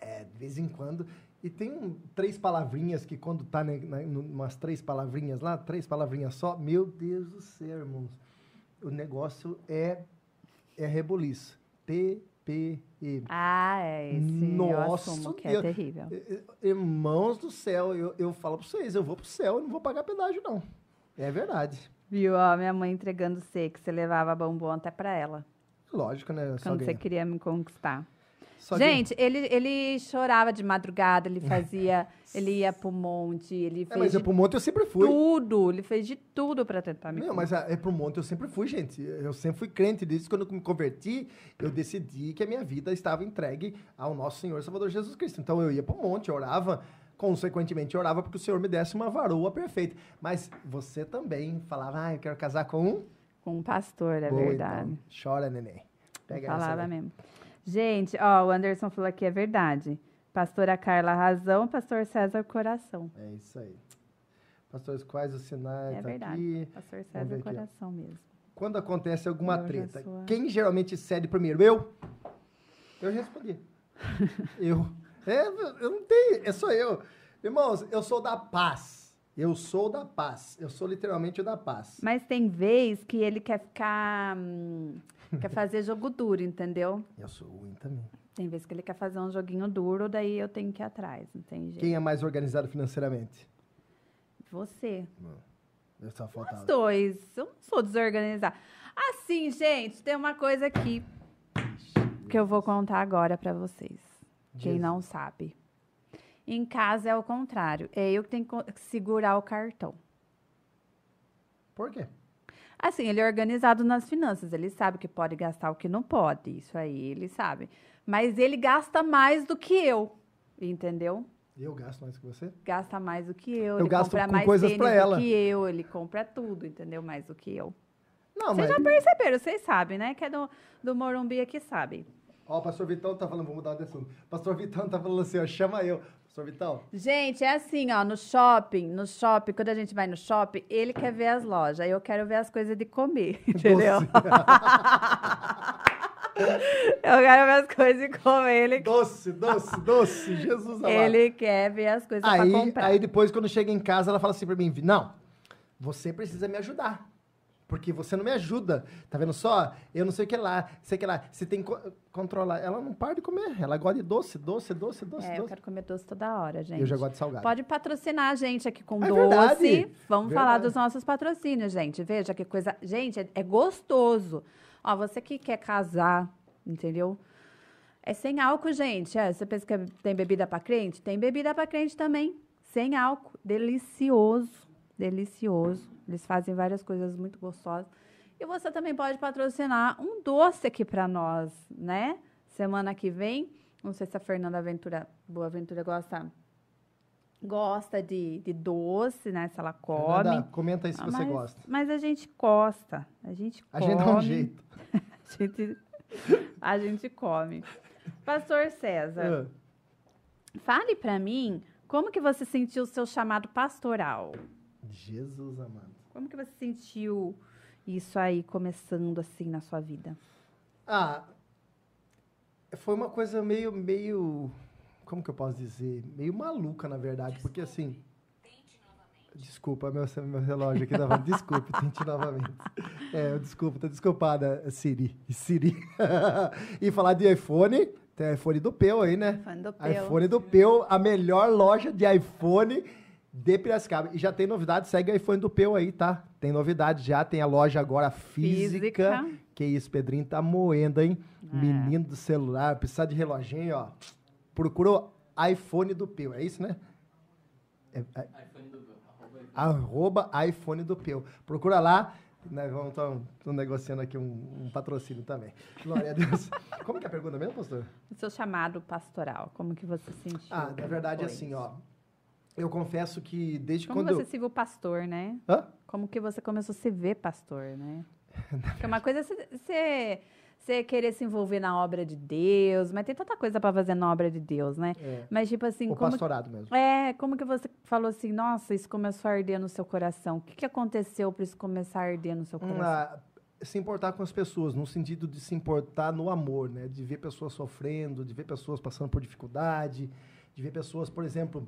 é, de vez em quando. E tem um- três palavrinhas que quando tá né, na, umas três palavrinhas lá, três palavrinhas só, meu Deus do céu, irmãos. O negócio é, é rebuliço. TPE. Ah, é esse. eu Nossa, assumo que é eu- terrível. I- i- Irmãos do céu, eu, eu falo pra vocês, eu vou pro céu e não vou pagar pedágio, não. É verdade. Viu, ó, minha mãe entregando você, que você levava bombom até pra ela. Lógico, né? Quando você queria me conquistar. Só Gente, ele, ele chorava de madrugada, ele fazia, ele ia pro monte, ele É, fez mas de pro monte eu sempre fui. tudo, ele fez de tudo pra tentar me Não, mas a- é pro monte eu sempre fui, gente. Eu sempre fui crente. Desde quando eu me converti, eu decidi que a minha vida estava entregue ao nosso Senhor Salvador Jesus Cristo. Então eu ia pro monte, eu orava, consequentemente eu orava porque o Senhor me desse uma varoa perfeita. Mas você também falava, ah, eu quero casar com um. com um pastor, é Boa, verdade. então. Chora, neném. Pega essa Falava mesmo. Gente, ó, o Anderson falou que é verdade. Pastora Carla, razão, pastor César, coração. É isso aí. Pastores, quais os sinais? É tá verdade. aqui. Pastor César, aqui, coração mesmo. Quando acontece alguma Eu treta, sou a- quem geralmente cede primeiro? Eu? Eu respondi. eu. É, eu não tenho, é só eu. Irmãos, eu sou da paz. Eu sou da paz. Eu sou literalmente o da paz. Mas tem vez que ele quer ficar. hum, quer fazer jogo duro, entendeu? Eu sou ruim também. Tem vez que ele quer fazer um joguinho duro, daí eu tenho que ir atrás, não tem jeito. Quem é mais organizado financeiramente? Você. Eu só Os faltava. dois. Eu não sou desorganizada. Assim, gente, tem uma coisa aqui que eu vou contar agora pra vocês. Quem Jesus. não sabe. Em casa é o contrário. É eu que tenho que segurar o cartão. Por quê? Assim, ele é organizado nas finanças. Ele sabe que pode gastar o que não pode. Isso aí, ele sabe. Mas ele gasta mais do que eu. Entendeu? Eu gasto mais que você? Gasta mais do que eu. Eu ele gasto compra com mais coisas pra ela. do que eu. Ele compra tudo, entendeu? Mais do que eu. Não, Vocês mas. já perceberam, vocês sabem, né? Que é do, do Morumbi aqui, sabe. Ó, o pastor Vitão tá falando, vou mudar de assunto. Pastor Vitão tá falando assim, ó, chama eu. Gente, é assim, ó, no shopping, no shopping, quando a gente vai no shopping, ele quer ver as lojas, aí eu quero ver as coisas de comer, entendeu? Eu quero ver as coisas de comer, ele, doce, doce, doce, Jesus amado. ele quer ver as coisas pra aí, comprar. aí depois, quando chega em casa, ela fala assim pra mim, não, você precisa me ajudar. Porque você não me ajuda. Tá vendo só? Eu não sei o que lá, sei o que lá. Você tem que co- controlar. Ela não para de comer. Ela gosta de doce, doce, doce, doce, É, eu doce. quero comer doce toda hora, gente. Eu já gosto de salgado. Pode patrocinar a gente aqui com É doce. verdade. Vamos Verdade. falar dos nossos patrocínios, gente. Veja que coisa. Gente, é, é gostoso. Ó, você que quer casar, entendeu? É sem álcool, gente. É, você pensa que tem bebida pra crente? Tem bebida pra crente também. Sem álcool. Delicioso. Delicioso. Eles fazem várias coisas muito gostosas. E você também pode patrocinar um doce aqui pra nós, né? Semana que vem. Não sei se a Fernanda Ventura, Boa Ventura gosta gosta de, de doce, né? Se ela come. Fernanda, comenta aí se Ah, você mas, gosta. Mas a gente gosta. A gente A come. gente dá um jeito. A gente, a gente come. Pastor César, Ah. fale pra mim como que você sentiu o seu chamado pastoral. Jesus amado. Como que você sentiu isso aí começando assim na sua vida? Ah, foi uma coisa meio, meio, como que eu posso dizer? Meio maluca, na verdade, porque assim... Desculpa, meu, meu relógio aqui tava... Desculpe, tente novamente. É, desculpa, tá desculpada, Siri. Siri. e falar de iPhone, tem iPhone do Peu aí, né? Fã do Peu. iPhone do Peu, a melhor loja de iPhone de Piracicaba. E já tem novidade, segue o iPhone do Peu aí, tá? Tem novidade já, tem a loja agora física. Física. Que isso, Pedrinho tá moendo, hein? É. Menino do celular, precisar de reloginho, ó. Procurou iPhone do Peu, é isso, né? É, é, iPhone do arroba iPhone. arroba iPhone do Peu. Procura lá. Nós vamos estar negociando aqui um, um patrocínio também. Glória a Deus. Como que é a pergunta mesmo, pastor? O seu chamado pastoral, como que você sentiu? Ah, na verdade, Foi. assim, ó. Eu confesso que desde Como quando. você se viu pastor, né? Hã? Como que você começou a se ver pastor, né? Porque uma coisa é você- você querer se envolver na obra de Deus, mas tem tanta coisa para fazer na obra de Deus, né? É, Mas tipo assim, o como pastorado mesmo. é, como que você falou assim, nossa, isso começou a arder no seu coração? O que, que aconteceu para isso começar a arder no seu coração? Ah, se importar com as pessoas, no sentido de se importar no amor, né? De ver pessoas sofrendo, de ver pessoas passando por dificuldade, de ver pessoas, por exemplo,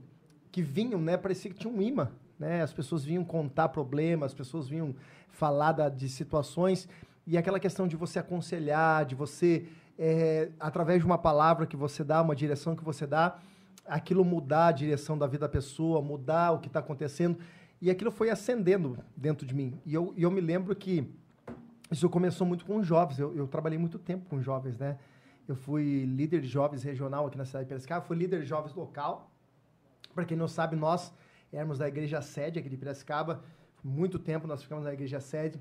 que vinham, né? Parecia que tinha um imã, né? As pessoas vinham contar problemas, as pessoas vinham falar da- de situações e aquela questão de você aconselhar, de você, é, através de uma palavra que você dá, uma direção que você dá, aquilo mudar a direção da vida da pessoa, mudar o que está acontecendo. E aquilo foi acendendo dentro de mim. E eu, e eu me lembro que isso começou muito com jovens. Eu, eu trabalhei muito tempo com jovens, né? Eu fui líder de jovens regional aqui na cidade de Piracicaba, fui líder de jovens local. Para quem não sabe, nós éramos da igreja sede aqui de Piracicaba. Muito tempo nós ficamos na igreja sede.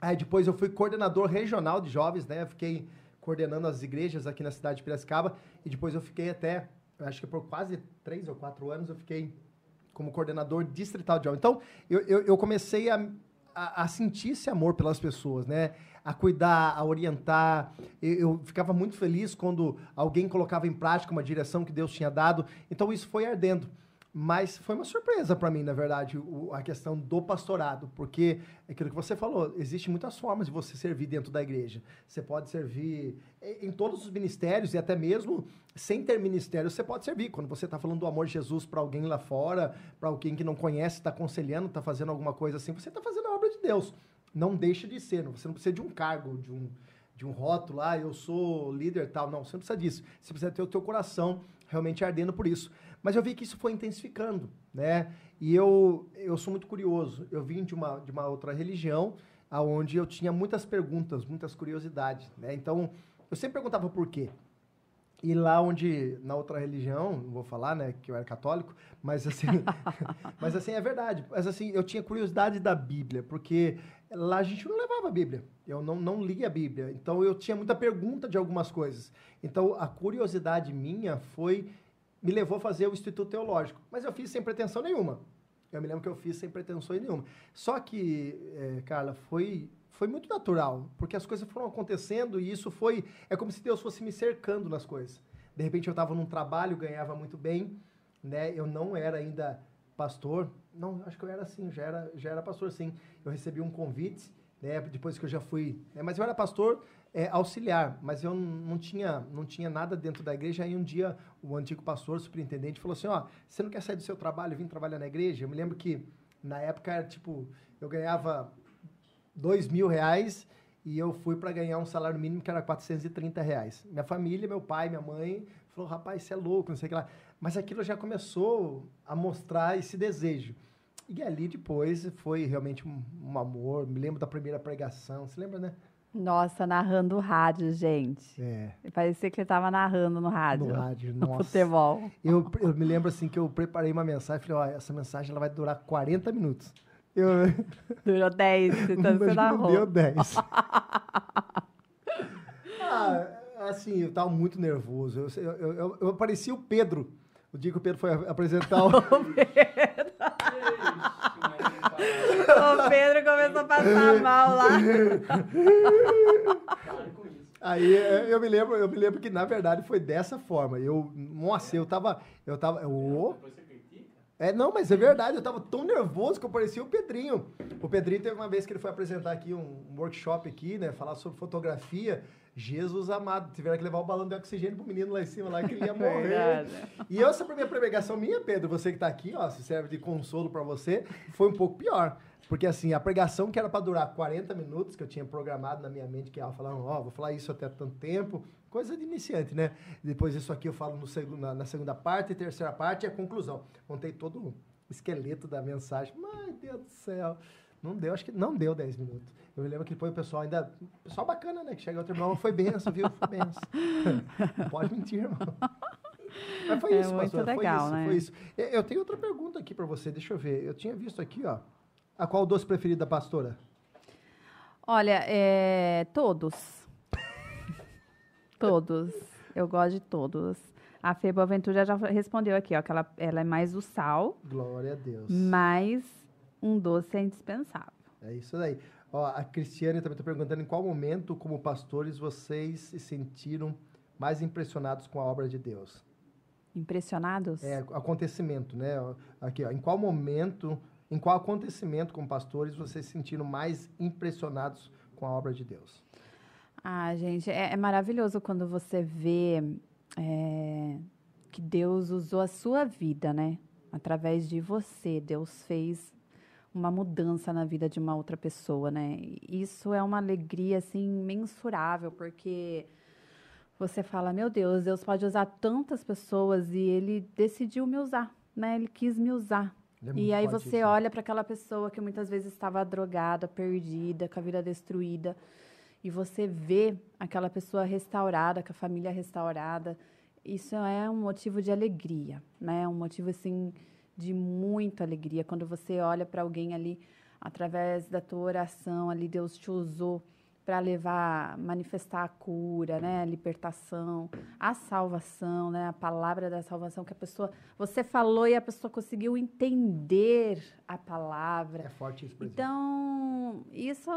Aí depois eu fui coordenador regional de jovens, né? Eu fiquei coordenando as igrejas aqui na cidade de Piracicaba. E depois eu fiquei até, acho que por quase três ou quatro anos, eu fiquei como coordenador distrital de jovens. Então, eu, eu, eu comecei a, a, sentir esse amor pelas pessoas, né? A cuidar, a orientar. Eu, eu ficava muito feliz quando alguém colocava em prática uma direção que Deus tinha dado. Então, isso foi ardendo. Mas foi uma surpresa para mim, na verdade, o, a questão do pastorado, porque é aquilo que você falou, existem muitas formas de você servir dentro da igreja. Você pode servir em todos os ministérios e até mesmo sem ter ministério, você pode servir. Quando você está falando do amor de Jesus para alguém lá fora, para alguém que não conhece, está aconselhando, está fazendo alguma coisa assim, você está fazendo a obra de Deus. Não deixa de ser, você não precisa de um cargo, de um, de um rótulo, ah, eu sou líder tal. Não, você não precisa disso. Você precisa ter o teu coração realmente ardendo por isso. Mas eu vi que isso foi intensificando, né? E eu, eu sou muito curioso. Eu vim de uma, de uma outra religião, aonde eu tinha muitas perguntas, muitas curiosidades, né? Então, eu sempre perguntava por quê. E lá onde, na outra religião, não vou falar, né, que eu era católico, mas assim, mas assim, é verdade. Mas assim, eu tinha curiosidade da Bíblia, porque lá a gente não levava a Bíblia. Eu não, não lia a Bíblia. Então eu tinha muita pergunta de algumas coisas. Então a curiosidade minha foi, me levou a fazer o Instituto Teológico. Mas eu fiz sem pretensão nenhuma. Eu me lembro que eu fiz sem pretensão nenhuma. Só que, é, Carla, foi foi muito natural, porque as coisas foram acontecendo e isso foi. É como se Deus fosse me cercando nas coisas. De repente eu estava num trabalho, ganhava muito bem, né? Eu não era ainda pastor. Não, acho que eu era assim, já era, já era pastor sim. Eu recebi um convite, né? Depois que eu já fui. Né? Mas eu era pastor é, auxiliar, mas eu não tinha, não tinha nada dentro da igreja. Aí um dia o antigo pastor, superintendente, falou assim: Ó, você não quer sair do seu trabalho e vir trabalhar na igreja? Eu me lembro que na época era tipo, eu ganhava dois mil reais e eu fui para ganhar um salário mínimo que era 430 reais. Minha família, meu pai, minha mãe, falou, rapaz, você é louco, não sei o que lá. Mas aquilo já começou a mostrar esse desejo. E ali depois foi realmente um, um amor. Me lembro da primeira pregação, você lembra, né? Nossa, narrando o rádio, gente. É. Parecia que ele estava narrando no rádio. No rádio, no nossa. futebol. Eu, eu me lembro assim que eu preparei uma mensagem, falei, ó, essa mensagem ela vai durar 40 minutos. Eu... Durou 10, então você narrou. Deu 10. ah, assim, eu tava muito nervoso. Eu, eu, eu, eu parecia o Pedro. O dia que o Pedro foi apresentar o. o Pedro. O Pedro começou a passar mal lá. Aí eu me lembro, eu me lembro que na verdade foi dessa forma. Eu, nossa, eu tava, eu tava, eu, é, não, mas é verdade, eu tava tão nervoso que eu parecia o Pedrinho. O Pedrinho teve uma vez que ele foi apresentar aqui um, um workshop aqui, né, falar sobre fotografia. Jesus amado, tiveram que levar o balão de oxigênio pro menino lá em cima, lá que ele ia morrer. E essa primeira pregação minha, Pedro, você que tá aqui, ó, se serve de consolo para você, foi um pouco pior. Porque assim, a pregação que era para durar 40 minutos, que eu tinha programado na minha mente, que ia falar, ó, oh, vou falar isso até tanto tempo, coisa de iniciante, né? Depois isso aqui eu falo no segundo, na, na segunda parte, e terceira parte e a conclusão. Montei todo o esqueleto da mensagem. Meu Deus do céu. Não deu, acho que não deu 10 minutos. Eu me lembro que foi o pessoal ainda. Pessoal bacana, né? Que chega outro irmão, foi benção, viu? Foi benção. pode mentir, irmão. Mas foi é isso, pastor. Legal, foi isso, né? foi isso. Eu tenho outra pergunta aqui para você, deixa eu ver. Eu tinha visto aqui, ó. A qual doce preferido da pastora? Olha, é, todos. Todos. Eu gosto de todos. A Fê Boaventura já respondeu aqui, ó, que ela, ela é mais o sal. Glória a Deus. Mas um doce é indispensável. É isso daí. Ó, a Cristiane também está perguntando em qual momento, como pastores, vocês se sentiram mais impressionados com a obra de Deus? Impressionados? É, acontecimento, né? Aqui, ó, em qual momento, em qual acontecimento, como pastores, vocês se sentiram mais impressionados com a obra de Deus? Ah, gente, é, é maravilhoso quando você vê é, que Deus usou a sua vida, né? Através de você, Deus fez uma mudança na vida de uma outra pessoa, né? Isso é uma alegria assim mensurável, porque você fala, meu Deus, Deus pode usar tantas pessoas e Ele decidiu me usar, né? Ele quis me usar. É e aí você isso. olha para aquela pessoa que muitas vezes estava drogada, perdida, com a vida destruída e você vê aquela pessoa restaurada, com a família restaurada, isso é um motivo de alegria, né? Um motivo assim de muita alegria quando você olha para alguém ali através da tua oração, ali Deus te usou para levar, manifestar a cura, né, a libertação, a salvação, né, a palavra da salvação que a pessoa, você falou e a pessoa conseguiu entender a palavra. É forte isso. Então, isso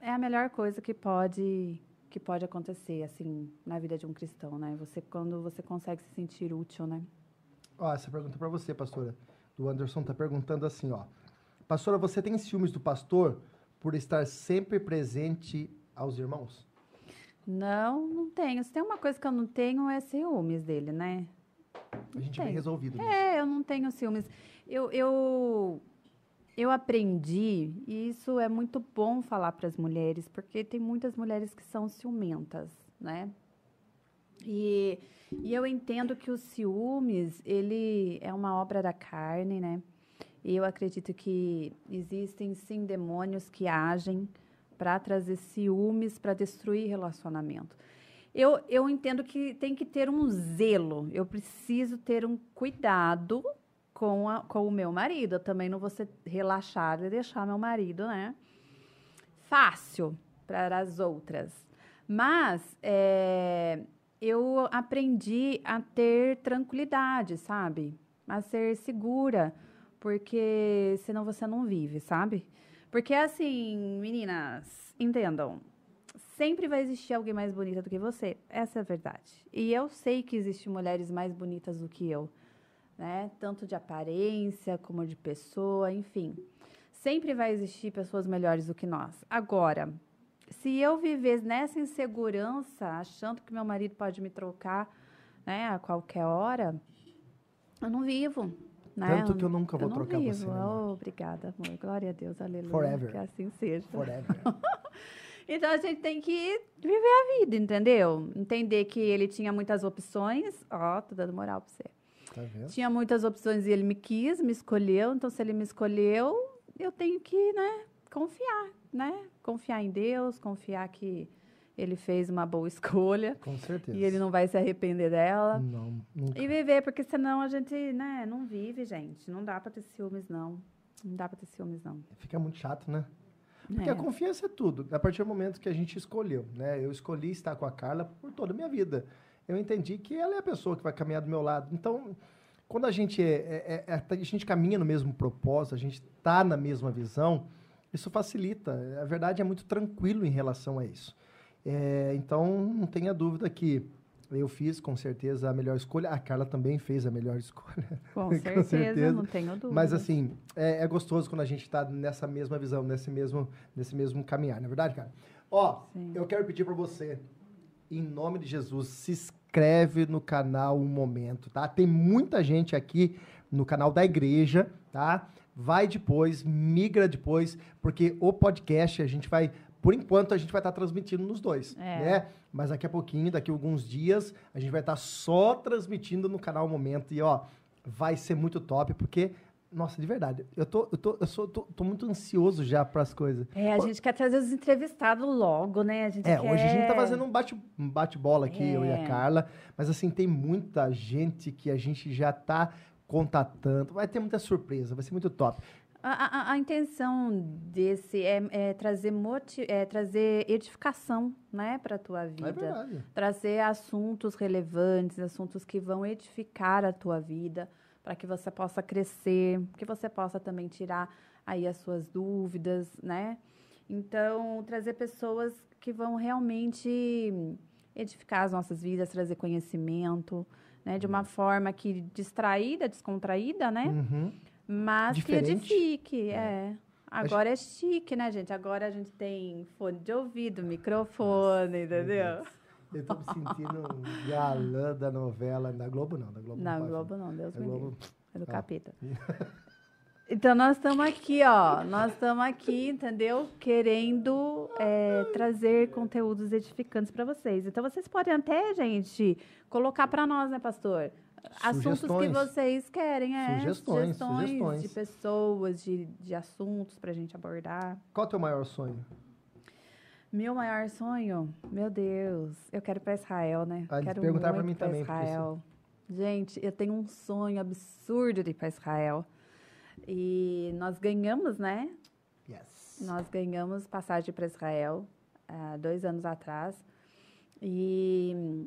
é a melhor coisa que pode que pode acontecer assim na vida de um cristão, né? Você quando você consegue se sentir útil, né? Ó, essa pergunta para você, pastora. Do Anderson tá perguntando assim, ó. Pastora, você tem ciúmes do pastor por estar sempre presente aos irmãos? Não, não tenho. Se tem uma coisa que eu não tenho é ciúmes dele, né? A gente Tem. vem resolvido nisso. É, eu não tenho ciúmes. Eu, eu, eu aprendi, e isso é muito bom falar para as mulheres, porque tem muitas mulheres que são ciumentas, né? E, e eu entendo que os ciúmes, ele é uma obra da carne, né? E eu acredito que existem sim demônios que agem para trazer ciúmes, para destruir relacionamento. Eu, eu entendo que tem que ter um zelo. Eu preciso ter um cuidado com, a- com o meu marido. Eu também não vou ser relaxada e deixar meu marido, né? Fácil para as outras. Mas é, eu aprendi a ter tranquilidade, sabe? A ser segura, porque senão você não vive, sabe? Porque assim, meninas, entendam, sempre vai existir alguém mais bonita do que você. Essa é a verdade. E eu sei que existem mulheres mais bonitas do que eu, né? Tanto de aparência como de pessoa, enfim. Sempre vai existir pessoas melhores do que nós. Agora, se eu viver nessa insegurança, achando que meu marido pode me trocar, né, a qualquer hora, eu não vivo. Né? Tanto que eu nunca vou não trocar vivo. você, amor. Oh, obrigada, amor. Glória a Deus, aleluia. Forever. Que assim seja. Forever. Então a gente tem que viver a vida, entendeu? Entender que ele tinha muitas opções. Ó, tô dando moral pra você. Tá vendo? Tinha muitas opções e ele me quis, me escolheu. Então, se ele me escolheu, eu tenho que, né, confiar, né? Confiar em Deus, confiar que ele fez uma boa escolha Com certeza. e ele não vai se arrepender dela. Não, nunca. E viver, porque senão a gente, né, não vive, gente. Não dá pra ter ciúmes, não. Não dá pra ter ciúmes, não. Fica muito chato, né? Porque É. a confiança é tudo. A partir do momento que a gente escolheu, né? Eu escolhi estar com a Carla por toda a minha vida. Eu entendi que ela é a pessoa que vai caminhar do meu lado. Então, quando a gente, é, é- é- a gente caminha no mesmo propósito, a gente está na mesma visão, isso facilita. A verdade é muito tranquilo em relação a isso. É, então, não tenha dúvida que eu fiz, com certeza, a melhor escolha. A Carla também fez a melhor escolha. Com Com certeza, certeza. não tenho dúvida. Mas assim, é, é gostoso quando a gente está nessa mesma visão, nesse mesmo, nesse mesmo caminhar, não é verdade, cara? Ó, Sim. eu quero pedir para você, em nome de Jesus, se inscreve no canal Um Momento, tá? Tem muita gente aqui no canal da igreja, tá? Vai depois, migra depois, porque o podcast a gente vai, por enquanto, a gente vai estar transmitindo nos dois, É. né? Mas daqui a pouquinho, daqui a alguns dias, a gente vai estar só transmitindo no canal Momento e, ó, vai ser muito top, porque, nossa, de verdade, eu tô, eu tô, eu sou, tô, tô muito ansioso já para as coisas. É, a gente quer trazer os entrevistados logo, né? A gente É, quer... hoje a gente tá fazendo um bate- um bate-bola aqui, eu e a É. Carla, mas assim, tem muita gente que a gente já tá contatando, vai ter muita surpresa, vai ser muito top. A, a- a intenção desse é, é trazer moti é trazer edificação, né, para tua É vida. verdade. trazer assuntos relevantes, assuntos que vão edificar a tua vida, para que você possa crescer, que você possa também tirar aí as suas dúvidas, né? Então, trazer pessoas que vão realmente edificar as nossas vidas, trazer conhecimento, né? De uma forma que distraída, descontraída, né? Uhum. Mas Diferente. que edifique, é. Agora é chique, né, gente? Agora a gente tem fone de ouvido, microfone, entendeu? Eu tô me sentindo um galã da novela, da Globo não, da Globo Não, pode Globo não, Deus me Da livre. É do Ah. capeta. Então, nós estamos aqui, ó. Nós estamos aqui, entendeu? Querendo é, trazer conteúdos edificantes para vocês. Então, vocês podem até, gente, colocar para nós, né, pastor? Assuntos que Sugestões. vocês querem, é. Sugestões, sugestões. de pessoas, de, de assuntos para a gente abordar. Qual é o teu maior sonho? Meu maior sonho, meu Deus, eu quero ir para Israel, né? Ah, quero perguntaram pra muito mim também, porque Israel. Gente, eu tenho um sonho absurdo de ir para Israel. E nós ganhamos, né? Yes. Nós ganhamos passagem para Israel há dois anos atrás. E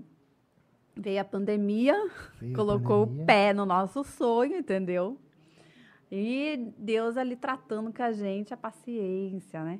veio a pandemia, Veio a colocou pandemia. o pé no nosso sonho, entendeu? E Deus ali tratando com a gente a paciência, né?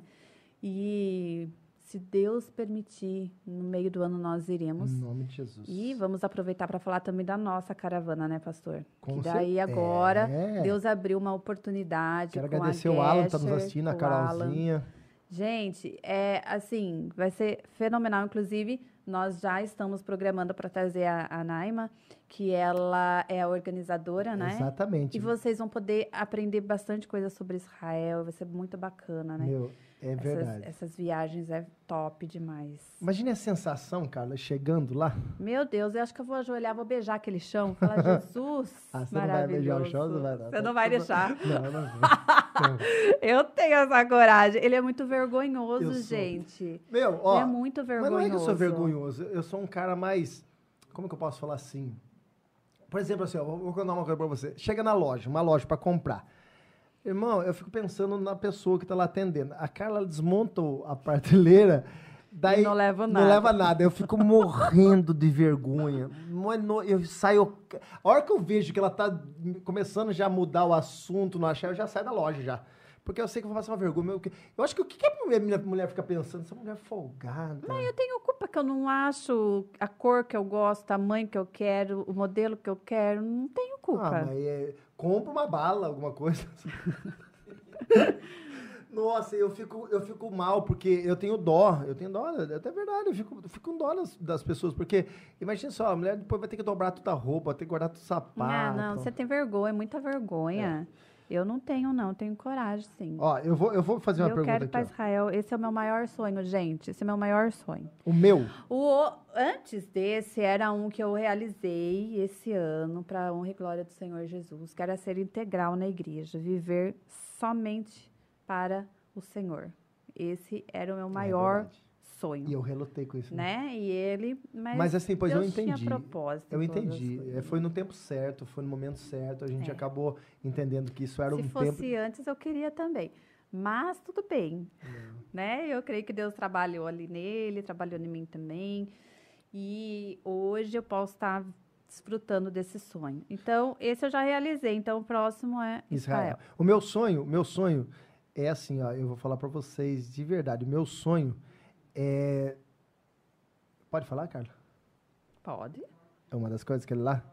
E Se Deus permitir, no meio do ano nós iremos. Em nome de Jesus. E vamos aproveitar para falar também da nossa caravana, né, pastor? Com que daí agora É. Deus abriu uma oportunidade. Quero com a agradecer o Alan que tá nos assistindo, a Alan. Carolzinha. Gente, é assim, vai ser fenomenal. Inclusive, nós já estamos programando para trazer a, a Naima, que ela é a organizadora, né? Exatamente. E vocês vão poder aprender bastante coisa sobre Israel, vai ser muito bacana, né? Meu, é Essas- verdade. Essas, viagens é top demais. Imagine a sensação, Carla, chegando lá. Meu Deus, eu acho que eu vou ajoelhar, vou beijar aquele chão, falar, Jesus, Ah, você não vai beijar o maravilhoso. chão, não vai não. Você não vai deixar. Não, não vou. Eu tenho essa coragem. Ele é muito vergonhoso, sou. gente. Meu, ó. Ele é muito Mas vergonhoso. não é que eu sou vergonhoso. Eu sou um cara mais. Como que eu posso falar assim? Por exemplo, assim, ó, vou vou contar uma coisa pra você. Chega na loja, uma loja pra comprar. Irmão, eu fico pensando na pessoa que tá lá atendendo. A Carla desmonta o- a prateleira. Daí E não leva Não nada. leva nada. Eu fico morrendo de vergonha. Eu saio. A hora que eu vejo que ela tá começando já a mudar o assunto, não achar, eu já saio da loja já. Porque eu sei que eu vou passar uma vergonha. Eu, eu acho que o que que a minha mulher fica pensando? Essa mulher é folgada. Eu tenho culpa que eu não acho a cor que eu gosto, o tamanho que eu quero, o modelo que eu quero. Não tenho culpa. Ah, mas é, compra uma bala, alguma coisa. Nossa, eu fico, eu fico mal, porque eu tenho dó. Eu tenho dó, é até verdade, eu fico, eu fico com dó das, das pessoas. Porque, imagina só, a mulher depois vai ter que dobrar toda a roupa, vai ter que guardar todo o sapato. Ah, não, você tem vergonha, muita vergonha. Eu não tenho, não, tenho coragem, sim. Ó, eu vou, eu vou fazer uma eu pergunta quero ir para aqui. ó. Israel. Esse é o meu maior sonho, gente. Esse é o meu maior sonho. O meu, O, antes desse, era um que eu realizei esse ano para honra e glória do Senhor Jesus, que era ser integral na igreja, viver somente para o Senhor. Esse era o meu maior É. sonho, e eu relutei com isso. né? E ele, mas, Mas assim, pois eu Deus tinha entendi. propósito. Eu entendi. É, Foi no tempo certo, foi no momento certo. A gente É. acabou entendendo que isso era Se um fosse tempo. antes, eu queria também. Mas tudo bem, né? Eu creio que Deus trabalhou ali nele, trabalhou em mim também. E hoje eu posso estar desfrutando desse sonho. Então, esse eu já realizei. Então, o próximo é Israel. Israel. O meu sonho, meu sonho é assim, ó, eu vou falar pra vocês de verdade. O meu sonho é Pode falar, Carla? Pode? É uma das coisas que ele lá.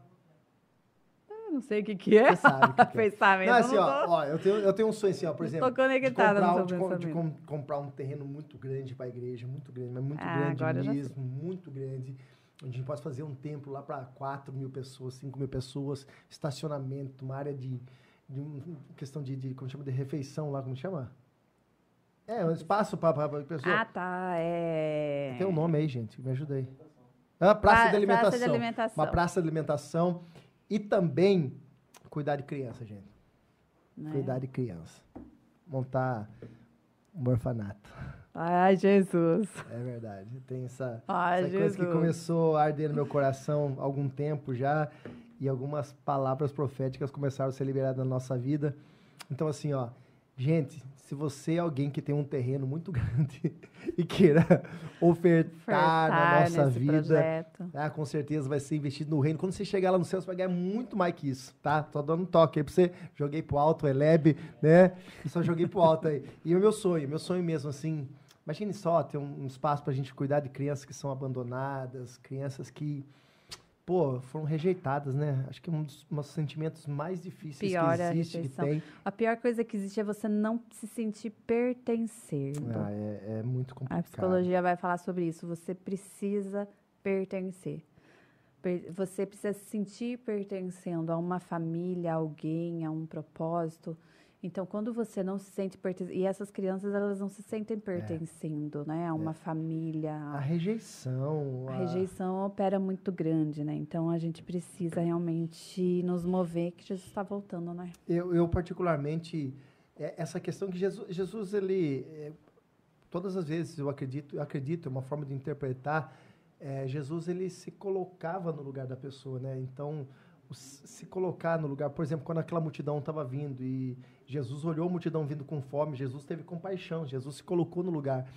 Não sei o que, que é. Você sabe o que que é. Pensamento. Não, eu assim, não ó, tô- ó, eu tenho, eu tenho um sonho assim, ó, por exemplo, tô conectada de, comprar, um- de, de com- comprar um terreno muito grande para a igreja, muito grande, mas muito Ah, grande mesmo, muito grande. Onde a gente pode fazer um templo lá para 4 mil pessoas, 5 mil pessoas, estacionamento, uma área de, de um- questão de, de, como chama, de refeição lá, como chama? É, um espaço para a pessoa. Ah, tá. É... Tem um nome aí, gente, me ajuda aí. Ah, praça, Pra- de alimentação. praça de alimentação. Uma praça de alimentação. E também cuidar de criança, gente. né? Cuidar de criança. Montar um orfanato. Ai, Jesus. É verdade. Tem essa, Ai, essa coisa que começou a arder no meu coração há algum tempo já. E algumas palavras proféticas começaram a ser liberadas na nossa vida. Então, assim, ó. Gente, se você é alguém que tem um terreno muito grande e queira ofertar na Ofertar nossa nesse vida, projeto. ah, com certeza vai ser investido no reino. Quando você chegar lá no céu, você vai ganhar muito mais que isso, tá? Tô dando um toque aí pra você. Joguei pro alto, Eleb, né? E só joguei pro alto aí. E o meu sonho, meu sonho mesmo, assim, imagine só ter um, um espaço pra gente cuidar de crianças que são abandonadas, crianças que, pô, foram rejeitadas, né? Acho que é um dos, um dos sentimentos mais difíceis Pior que é a existe, que rejeição. tem. A pior coisa que existe é você não se sentir pertencendo. Ah, é, é muito A complicado. psicologia vai falar sobre isso. Você precisa pertencer. Per- Você precisa se sentir pertencendo a uma família, a alguém, a um propósito. Então, quando você não se sente pertencendo... E essas crianças, elas não se sentem pertencendo, né? A uma família. A rejeição. A rejeição opera muito grande, né? Então, a gente precisa realmente nos mover, que Jesus está voltando, né? Eu, eu particularmente, é, essa questão que Jesus, Jesus ele, é, todas as vezes eu acredito, eu acredito, é uma forma de interpretar, é, Jesus ele se colocava no lugar da pessoa, né? Então, se colocar no lugar, por exemplo, quando aquela multidão estava vindo e Jesus olhou a multidão vindo com fome, Jesus teve compaixão, Jesus se colocou no lugar.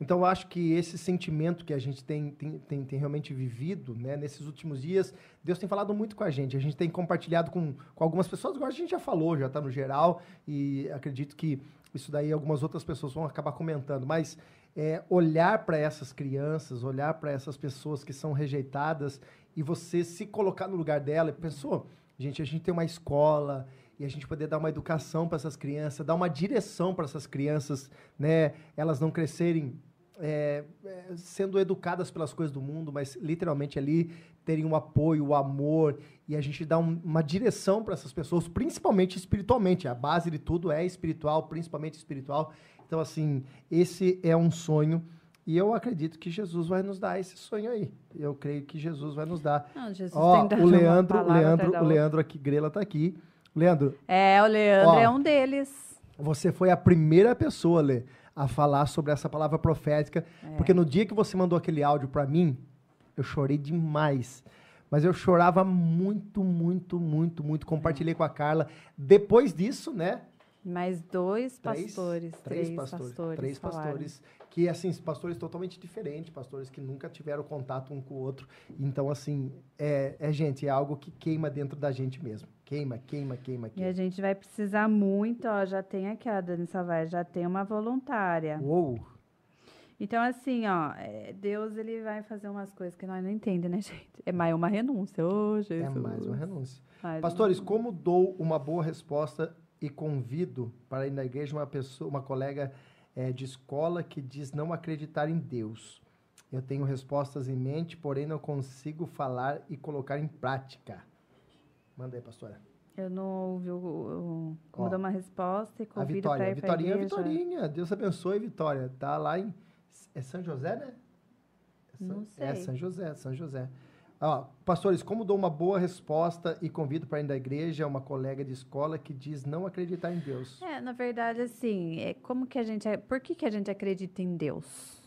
Então, eu acho que esse sentimento que a gente tem, tem, tem, tem realmente vivido né, nesses últimos dias, Deus tem falado muito com a gente. A gente tem compartilhado com, com algumas pessoas, agora a gente já falou, já está no geral, e acredito que isso daí algumas outras pessoas vão acabar comentando, mas é, olhar para essas crianças, olhar para essas pessoas que são rejeitadas e você se colocar no lugar dela. Pensou, gente, a gente tem uma escola e a gente poder dar uma educação para essas crianças, dar uma direção para essas crianças, né? Elas não crescerem é, é, sendo educadas pelas coisas do mundo, mas literalmente ali terem um apoio, o um amor, e a gente dá um, uma direção para essas pessoas, principalmente espiritualmente. A base de tudo é espiritual, principalmente espiritual. Então, assim, esse é um sonho. E eu acredito que Jesus vai nos dar esse sonho aí. Eu creio que Jesus vai nos dar. Não, Jesus Ó, tem o Leandro, Leandro, o Leandro aqui, Grela tá aqui. Leandro, É, o Leandro Ó. é um deles. você foi a primeira pessoa, Lê, a falar sobre essa palavra profética, É. porque no dia que você mandou aquele áudio para mim, eu chorei demais. Mas eu chorava muito, muito, muito, muito. Compartilhei com a Carla. Depois disso, né? Mais dois Três, pastores. três pastores, três falaram. pastores que assim pastores totalmente diferentes pastores que nunca tiveram contato um com o outro então assim é, é gente é algo que queima dentro da gente mesmo queima queima queima E a queima gente vai precisar muito, ó, já tem aqui a Dani Savai, já tem uma voluntária. uou Então, assim, ó, é, Deus, ele vai fazer umas coisas que nós não entendemos, né, gente? É mais uma renúncia, ô é Jesus. mais uma renúncia Mais pastores uma- como dou uma boa resposta e convido para ir na igreja uma pessoa uma colega é, de escola que diz não acreditar em Deus eu tenho respostas em mente porém não consigo falar e colocar em prática manda aí pastora Eu não ouvi o, o, como dar uma resposta e A convido Vitória. para A ir pra Vitorinha é a igreja. Vitorinha. Deus abençoe, Vitória. Tá lá em. É São José, né? É São- Não É sei. São José, São José. Ó, pastores, como dou uma boa resposta e convido para ir da igreja uma colega de escola que diz não acreditar em Deus? É, na verdade, assim, é como que a gente. é- Por que, que a gente acredita em Deus?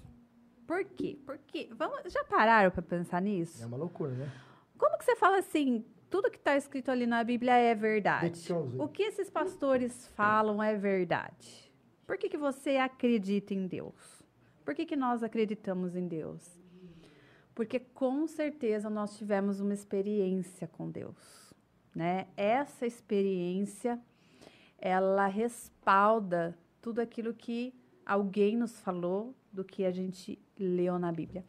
Por quê? Porque. Vamos, já pararam para pensar nisso? É uma loucura, né? Como que você fala assim? Tudo que está escrito ali na Bíblia é verdade. O que esses pastores falam é verdade. Por que, que você acredita em Deus? Por que, que nós acreditamos em Deus? Porque com certeza nós tivemos uma experiência com Deus, né? Essa experiência ela respalda tudo aquilo que alguém nos falou do que a gente leu na Bíblia.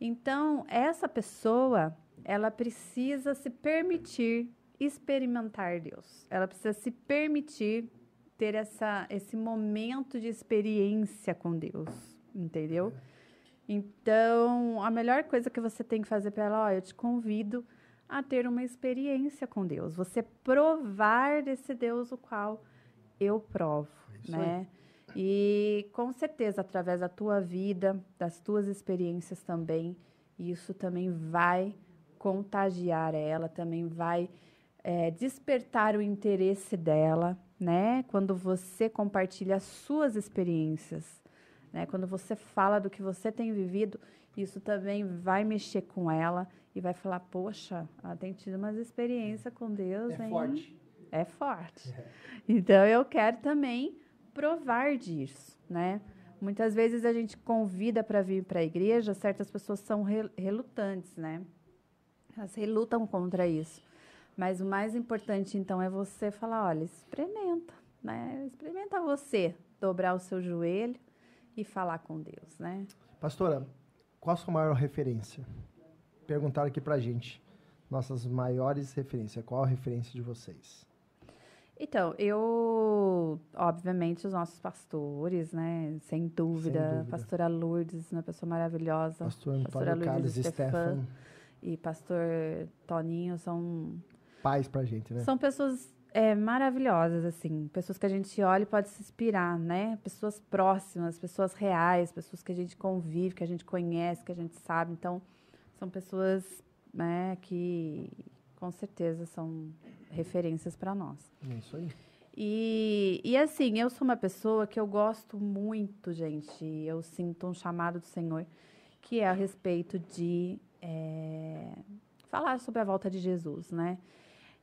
Então, essa pessoa, ela precisa se permitir experimentar Deus. Ela precisa se permitir ter essa, esse momento de experiência com Deus, entendeu? Então, a melhor coisa que você tem que fazer para ela, ó, eu te convido a ter uma experiência com Deus. Você provar desse Deus o qual eu provo, Isso né? E com certeza, através da tua vida, das tuas experiências também, isso também vai contagiar ela, também vai é, despertar o interesse dela, né? Quando você compartilha as suas experiências, né? Quando você fala do que você tem vivido, isso também vai mexer com ela e vai falar, poxa, ela tem tido umas experiências com Deus, É hein? forte. É forte. Então eu quero também provar disso, né? Muitas vezes a gente convida para vir para a igreja, certas pessoas são re- relutantes, né? Elas relutam contra isso. Mas o mais importante então é você falar, olha, experimenta, né? Experimenta você dobrar o seu joelho e falar com Deus, né? Pastora, qual a sua maior referência? Perguntaram aqui pra gente. Nossas maiores referências. Qual a referência de vocês? Então, eu, obviamente, os nossos pastores, né? Sem dúvida. dúvida. Pastora Lourdes, uma pessoa maravilhosa. Pastor Pastora Antônio Carlos Luiz Stefan. E pastor Toninho são, Paz pra gente, né? são pessoas é, maravilhosas, assim. Pessoas que a gente olha e pode se inspirar, né? Pessoas próximas, pessoas reais, pessoas que a gente convive, que a gente conhece, que a gente sabe. Então, são pessoas né, que, com certeza, são referências para nós. É isso aí. E, e assim, eu sou uma pessoa que eu gosto muito, gente. Eu sinto um chamado do Senhor, que é a respeito de é, falar sobre a volta de Jesus, né?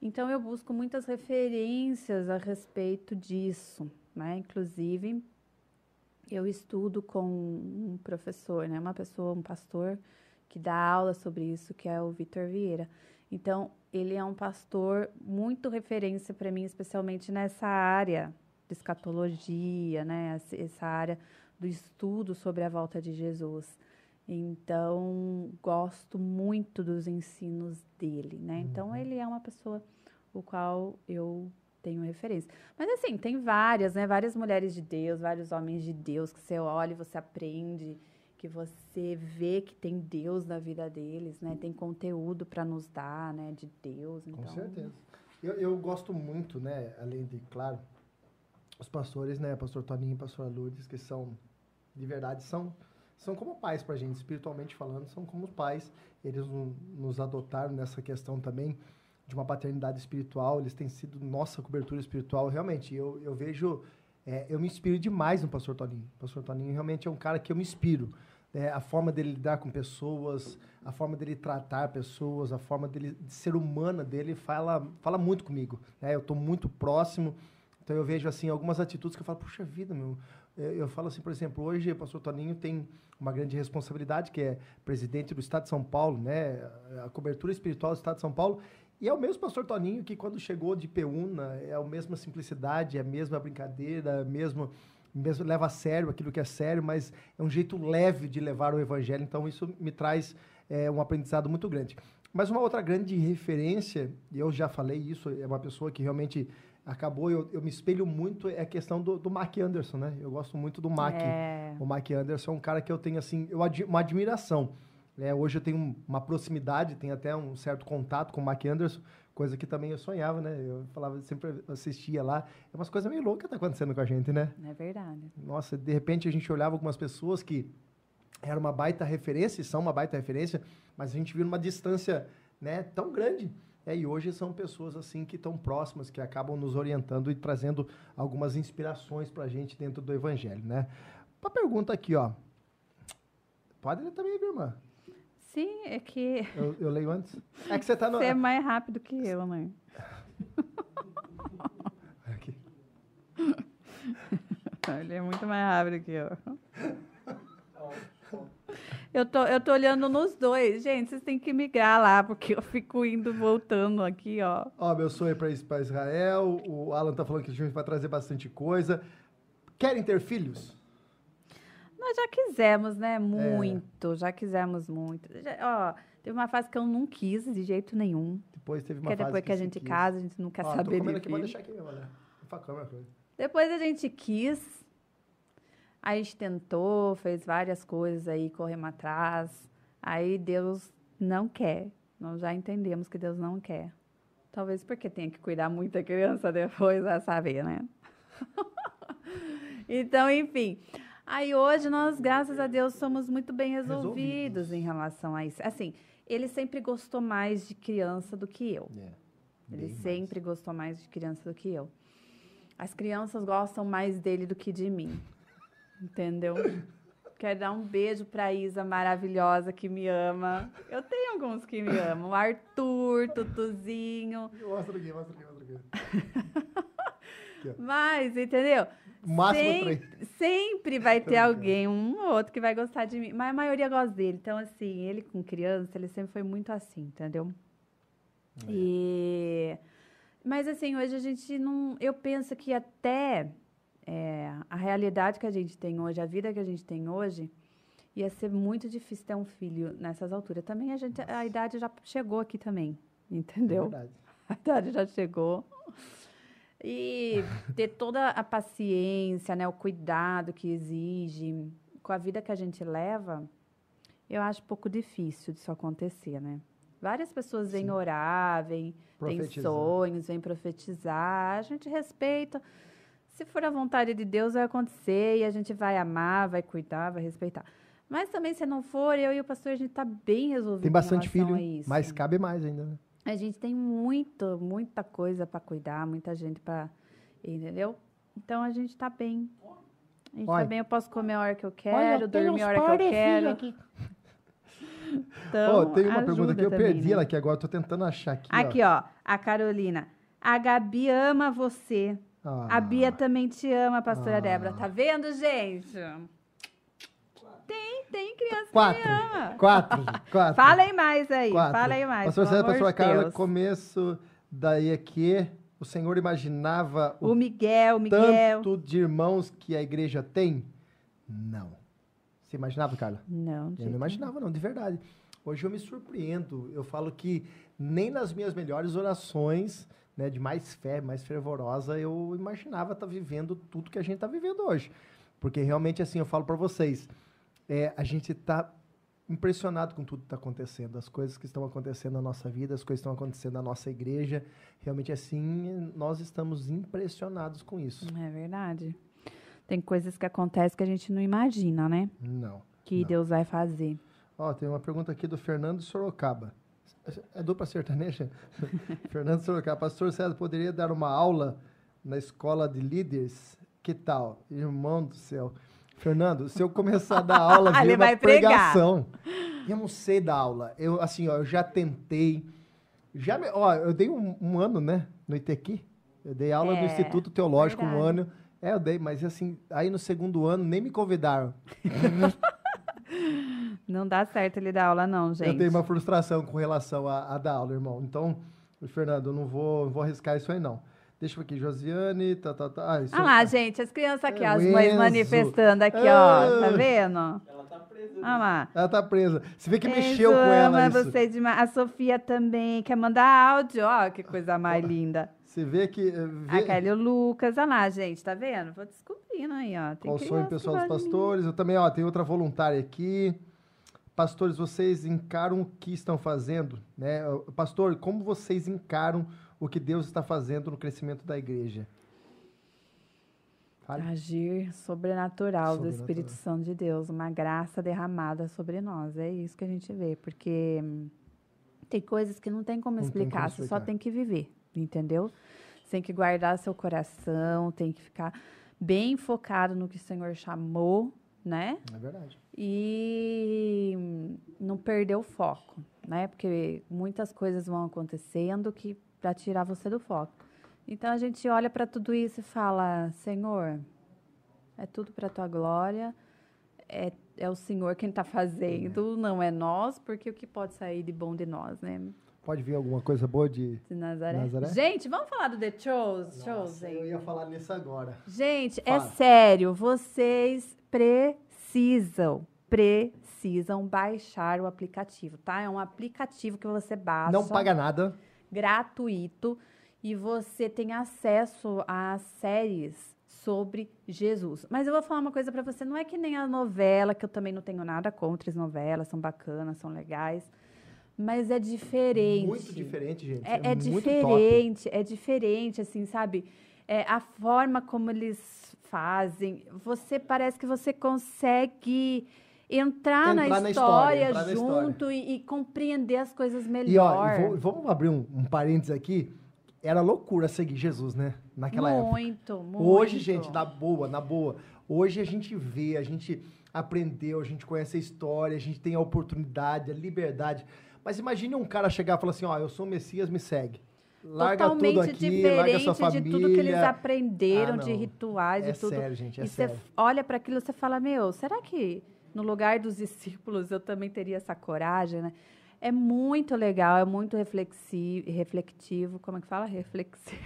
Então eu busco muitas referências a respeito disso, né? Inclusive, eu estudo com um professor, né? Uma pessoa, um pastor que dá aula sobre isso, que é o Vitor Vieira. Então, ele é um pastor muito referência para mim, especialmente nessa área de escatologia, né? Essa- área do estudo sobre a volta de Jesus. Então, gosto muito dos ensinos dele, né? Então, ele é uma pessoa o qual eu tenho referência. Mas assim, tem várias, né? Várias mulheres de Deus, vários homens de Deus que você olha e você aprende, que você vê que tem Deus na vida deles, né? Tem conteúdo para nos dar, né? De Deus. Então, Com certeza. Eu, eu gosto muito, né, além de, claro, os pastores, né, pastor Toninho e pastor Lourdes, que são, de verdade, são, são como pais pra gente, espiritualmente falando, são como pais. Eles no- nos adotaram nessa questão também de uma paternidade espiritual, eles têm sido nossa cobertura espiritual. Realmente, eu, eu vejo, é, eu me inspiro demais no pastor Toninho. O pastor Toninho realmente é um cara que eu me inspiro. né, a forma dele lidar com pessoas, a forma dele tratar pessoas, a forma dele de ser humana dele fala, fala muito comigo. né? Eu estou muito próximo, então eu vejo assim algumas atitudes que eu falo, puxa vida, meu. Eu, eu falo assim, por exemplo, hoje o pastor Toninho tem uma grande responsabilidade, que é presidente do Estado de São Paulo, né? A cobertura espiritual do Estado de São Paulo. E é o mesmo pastor Toninho que quando chegou de Peúna, é a mesma simplicidade, é a mesma brincadeira, é a mesma mesmo leva a sério aquilo que é sério, mas é um jeito leve de levar o evangelho, então isso me traz é, um aprendizado muito grande. Mas uma outra grande referência, e eu já falei isso, é uma pessoa que realmente acabou, eu, eu me espelho muito, é a questão do, do Mark Anderson, né? Eu gosto muito do Mark. É, O Mark Anderson é um cara que eu tenho, assim, eu admi- uma admiração. né? hoje eu tenho um- uma proximidade, tenho até um certo contato com o Mark Anderson, coisa que também eu sonhava, né? Eu falava, sempre assistia lá. É umas coisas meio loucas que tá acontecendo com a gente, né? é verdade. Nossa, de repente a gente olhava algumas pessoas que era uma baita referência, e são uma baita referência, mas a gente viu uma distância né, tão grande. Né, e hoje são pessoas assim que estão próximas, que acabam nos orientando e trazendo algumas inspirações para a gente dentro do Evangelho. Né? Uma pergunta aqui, ó. Pode ler também, viu, irmã? Sim, é que Eu, eu leio antes. É que você tá no. você é mais rápido que eu, né? Aqui. Ele é muito mais rápido que eu. Eu tô, eu tô olhando nos dois. Gente, vocês têm que migrar lá, porque eu fico indo voltando aqui, ó. Ó, meu sonho é para Israel. O Alan tá falando que a gente vai trazer bastante coisa. Querem ter filhos? Nós já quisemos, É. né? Muito, já quisemos muito. Já- ó, teve uma fase que eu não quis de jeito nenhum. Depois teve uma Porque fase depois que a você gente quis. casa, a gente não quer Ó, tô saber comendo de aqui, pode deixar aqui mesmo, câmera, coisa. Depois a gente quis, aí a gente tentou, fez várias coisas aí, corremos atrás. Aí Deus não quer. Nós já entendemos que Deus não quer. Talvez porque tenha que cuidar muito da criança depois, vai saber, né? então, enfim. Aí hoje nós, graças a Deus, somos muito bem resolvidos, Resolvidos. em relação a isso. Assim, ele sempre gostou mais de criança do que eu. É, Ele bem mais. sempre gostou mais de criança do que eu. As crianças gostam mais dele do que de mim. Entendeu? Quero dar um beijo pra Isa maravilhosa que me ama. Eu tenho alguns que me amam. O Arthur, Tutuzinho. Mostra aqui, mostra aqui, mostra aqui. Mas, entendeu? Máximo Sem- três. sempre vai ter alguém, um ou outro, que vai gostar de mim. Mas a maioria gosta dele. Então, assim, ele com criança, ele sempre foi muito assim, entendeu? É. E... Mas, assim, hoje a gente não... Eu penso que até é, a realidade que a gente tem hoje, a vida que a gente tem hoje, ia ser muito difícil ter um filho nessas alturas. Também a gente... A idade já chegou aqui também, É entendeu? verdade. A idade já chegou. E ter toda a paciência, né, o cuidado que exige com a vida que a gente leva, eu acho pouco difícil disso acontecer, né? Várias pessoas vêm Sim. orar, vêm, têm sonhos, vêm profetizar, a gente respeita. Se for a vontade de Deus, vai acontecer e a gente vai amar, vai cuidar, vai respeitar. Mas também, se não for, eu e o pastor, a gente está bem resolvido Tem em bastante filho, mas cabe mais ainda, né? A gente tem muito, muita coisa para cuidar, muita gente para. Entendeu? Então a gente tá bem. A gente Olha. tá bem, eu posso comer a hora que eu quero, dormir a hora que eu quero. Então, Ó, tem uma pergunta aqui, eu também, perdi né? ela aqui agora, tô tentando achar aqui. Aqui, ó, a Carolina. A Gabi ama você. Ó. A Bia também te ama, pastora Ah. Débora. Tá vendo, gente? Tem, tem criança Quatro. que me ama. Quatro, quatro. Fala aí mais aí, quatro. fala aí mais. Pastor César, pastora Carla, Deus. começo daí aqui, o senhor imaginava O Miguel, o Miguel. tanto de irmãos que a igreja tem? Não. Você imaginava, Carla? Não, Eu não imaginava, não, de verdade. Hoje eu me surpreendo. Eu falo que nem nas minhas melhores orações, né, de mais fé, mais fervorosa, eu imaginava estar vivendo tudo que a gente está vivendo hoje. Porque realmente, assim, eu falo para vocês, é, a gente está impressionado com tudo que está acontecendo, as coisas que estão acontecendo na nossa vida, as coisas que estão acontecendo na nossa igreja. Realmente, assim, nós estamos impressionados com isso. É verdade. Tem coisas que acontecem que a gente não imagina, né? Não. Que Não. Deus vai fazer. Ó, tem uma pergunta aqui do Fernando Sorocaba. É dupla sertaneja? Fernando Sorocaba. Pastor César, poderia dar uma aula na escola de líderes? Que tal? Irmão do céu. Fernando, se eu começar a dar aula, vira uma vai pregar. pregação. Eu não sei dar aula. Eu, assim, ó, eu já tentei. Já me- ó, eu dei um, um ano, né, no ITQ. Eu dei aula no É, Instituto Teológico um verdade. ano. É, eu dei, mas assim, aí no segundo ano nem me convidaram. Não dá certo ele dar aula, não, gente. Eu tenho uma frustração com relação a, a dar aula, irmão. Então, Fernando, eu não vou, não vou arriscar isso aí, não. Deixa eu ver aqui, Josiane, tá, tá, tá. Ah, isso Ah lá, gente, as crianças aqui, É, ó, as mães Enzo. manifestando aqui, ó. Tá Ah. vendo? Ela tá presa. Ah lá. Ela tá presa. Você vê que Enzo mexeu com ela ama isso. você demais. A Sofia também quer mandar áudio, ó, que coisa mais linda. Você vê que... eh, A Vê, Kelly e o Lucas, olha lá, gente, tá vendo? Vou descobrindo aí, ó. Tem qual o sonho pessoal dos pastores. Eu também, ó, tem outra voluntária aqui. Pastores, vocês encaram o que estão fazendo? Né? Pastor, como vocês encaram o que Deus está fazendo no crescimento da igreja? Fale. Agir sobrenatural, do Sobrenatural. Espírito Santo de Deus, uma graça derramada sobre nós. É isso que a gente vê, porque tem coisas que não tem como Não tem explicar, como você só explicar. tem que viver, entendeu? Você tem que guardar seu coração, tem que ficar bem focado no que o Senhor chamou, né? É verdade. E não perder o foco, né? Porque muitas coisas vão acontecendo que para tirar você do foco. Então a gente olha para tudo isso e fala: Senhor, é tudo para tua glória, é, é o Senhor quem está fazendo, não é nós, porque o que pode sair de bom de nós, né? Pode vir alguma coisa boa de... De Nazaré. Nazaré? Gente, vamos falar do The Chose, Nossa, Chosen. eu ia falar nisso agora. Gente, é Fala. sério, vocês precisam, precisam baixar o aplicativo, tá? É um aplicativo que você baixa, Não paga nada. gratuito, e você tem acesso a séries sobre Jesus. Mas eu vou falar uma coisa pra você, não é que nem a novela, que eu também não tenho nada contra as novelas, são bacanas, são legais, mas é diferente. Muito diferente, gente. É, é muito top. diferente, é diferente, assim, sabe? É, a forma como eles fazem, você parece que você consegue entrar, na, Entrar na história história, entrar na história. junto e, e compreender as coisas E melhor. ó, e vou- vamos abrir um, um parênteses aqui. Era loucura seguir Jesus, né? Naquela época. muito, muito. Hoje, gente, na boa, na boa. Hoje a gente vê, a gente aprendeu, a gente conhece a história, a gente tem a oportunidade, a liberdade. Mas imagine um cara chegar e falar assim, ó, eu sou o Messias, me segue. Larga Totalmente aqui, larga diferente família. de tudo que eles aprenderam, Ah, de rituais É e tudo. sério, gente, é e você sério. olha para aquilo e você fala, meu, será que no lugar dos discípulos eu também teria essa coragem, né? É muito legal, é muito reflexivo, como é que fala? Reflexivo.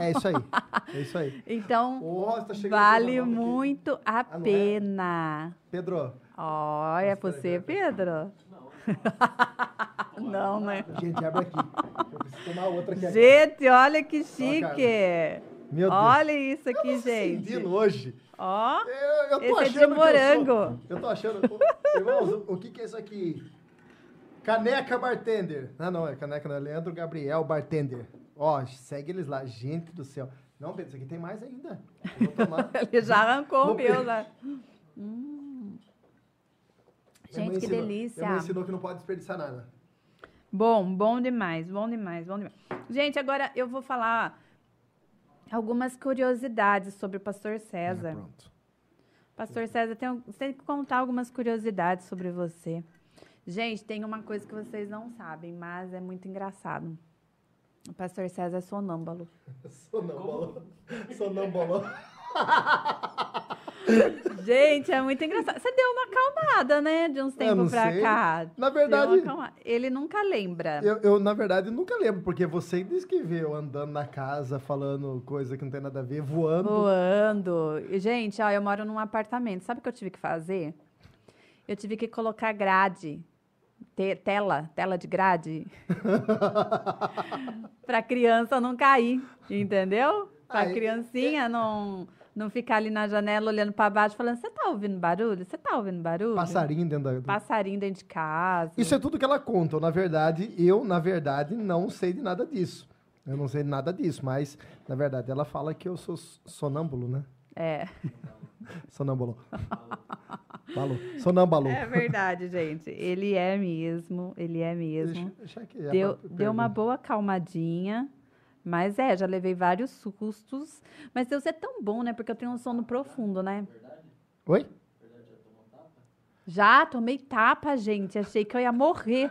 É isso aí, é isso aí. Então, Ó, tá vale nova aqui. muito a não é? pena. Pedro, Olha, é Nossa, você, Pedro? Não, né? gente, abre aqui. Eu preciso tomar outra aqui. Gente, olha que chique. Meu Deus. Olha isso Eu aqui, tô gente. sentindo hoje. Ó, Eu, eu tô esse é achando de que eu sou- morango. Eu, tô achando. Irmãos, o, o que, que é isso aqui? Caneca Bartender. Ah, não, é caneca, não. É Leandro Gabriel Bartender. Ó, segue eles lá. Gente do céu. Não, Pedro, isso aqui tem mais ainda. Eu vou tomar. Ele já arrancou o meu, pe- né? Gente, que ensinou- delícia. Minha mãe ensinou que não pode desperdiçar nada. Bom, bom demais, bom demais, bom demais. Gente, agora eu vou falar algumas curiosidades sobre o pastor César. Ah, pronto. Pastor César, tem, você tem que contar algumas curiosidades sobre você. Gente, tem uma coisa que vocês não sabem, mas é muito engraçado. O pastor César é sonâmbulo. Sonâmbulo. Sonâmbulo. Gente, é muito engraçado. Você deu uma acalmada, né? De uns tempos pra sei. cá. Na verdade. Ele nunca lembra. eu, eu, na verdade, nunca lembro, porque você disse que vê eu andando na casa, falando coisa que não tem nada a ver, voando. Voando. Gente, ó, eu moro num apartamento. Sabe o que eu tive que fazer? Eu tive que colocar grade. te- tela, tela de grade. pra criança não cair, entendeu? Pra e- criancinha não, não ficar ali na janela olhando pra baixo falando: Você tá ouvindo barulho? Você tá ouvindo barulho? Passarinho dentro da. Passarinho dentro de casa. Isso é tudo que ela conta. Na verdade, eu, na verdade, não sei de nada disso. Eu não sei de nada disso, mas, na verdade, ela fala que eu sou sonâmbulo, né? É. Sonâmbulo. Falou. Sonâmbulo. É verdade, gente. Ele é mesmo. Ele é mesmo. Deixa- deixa aqui, é Deu, deu uma boa calmadinha. Mas é, já levei vários sustos. Mas Deus é tão bom, né? Porque eu tenho um sono profundo, né? Oi? Já tomei tapa, gente. Achei que eu ia morrer.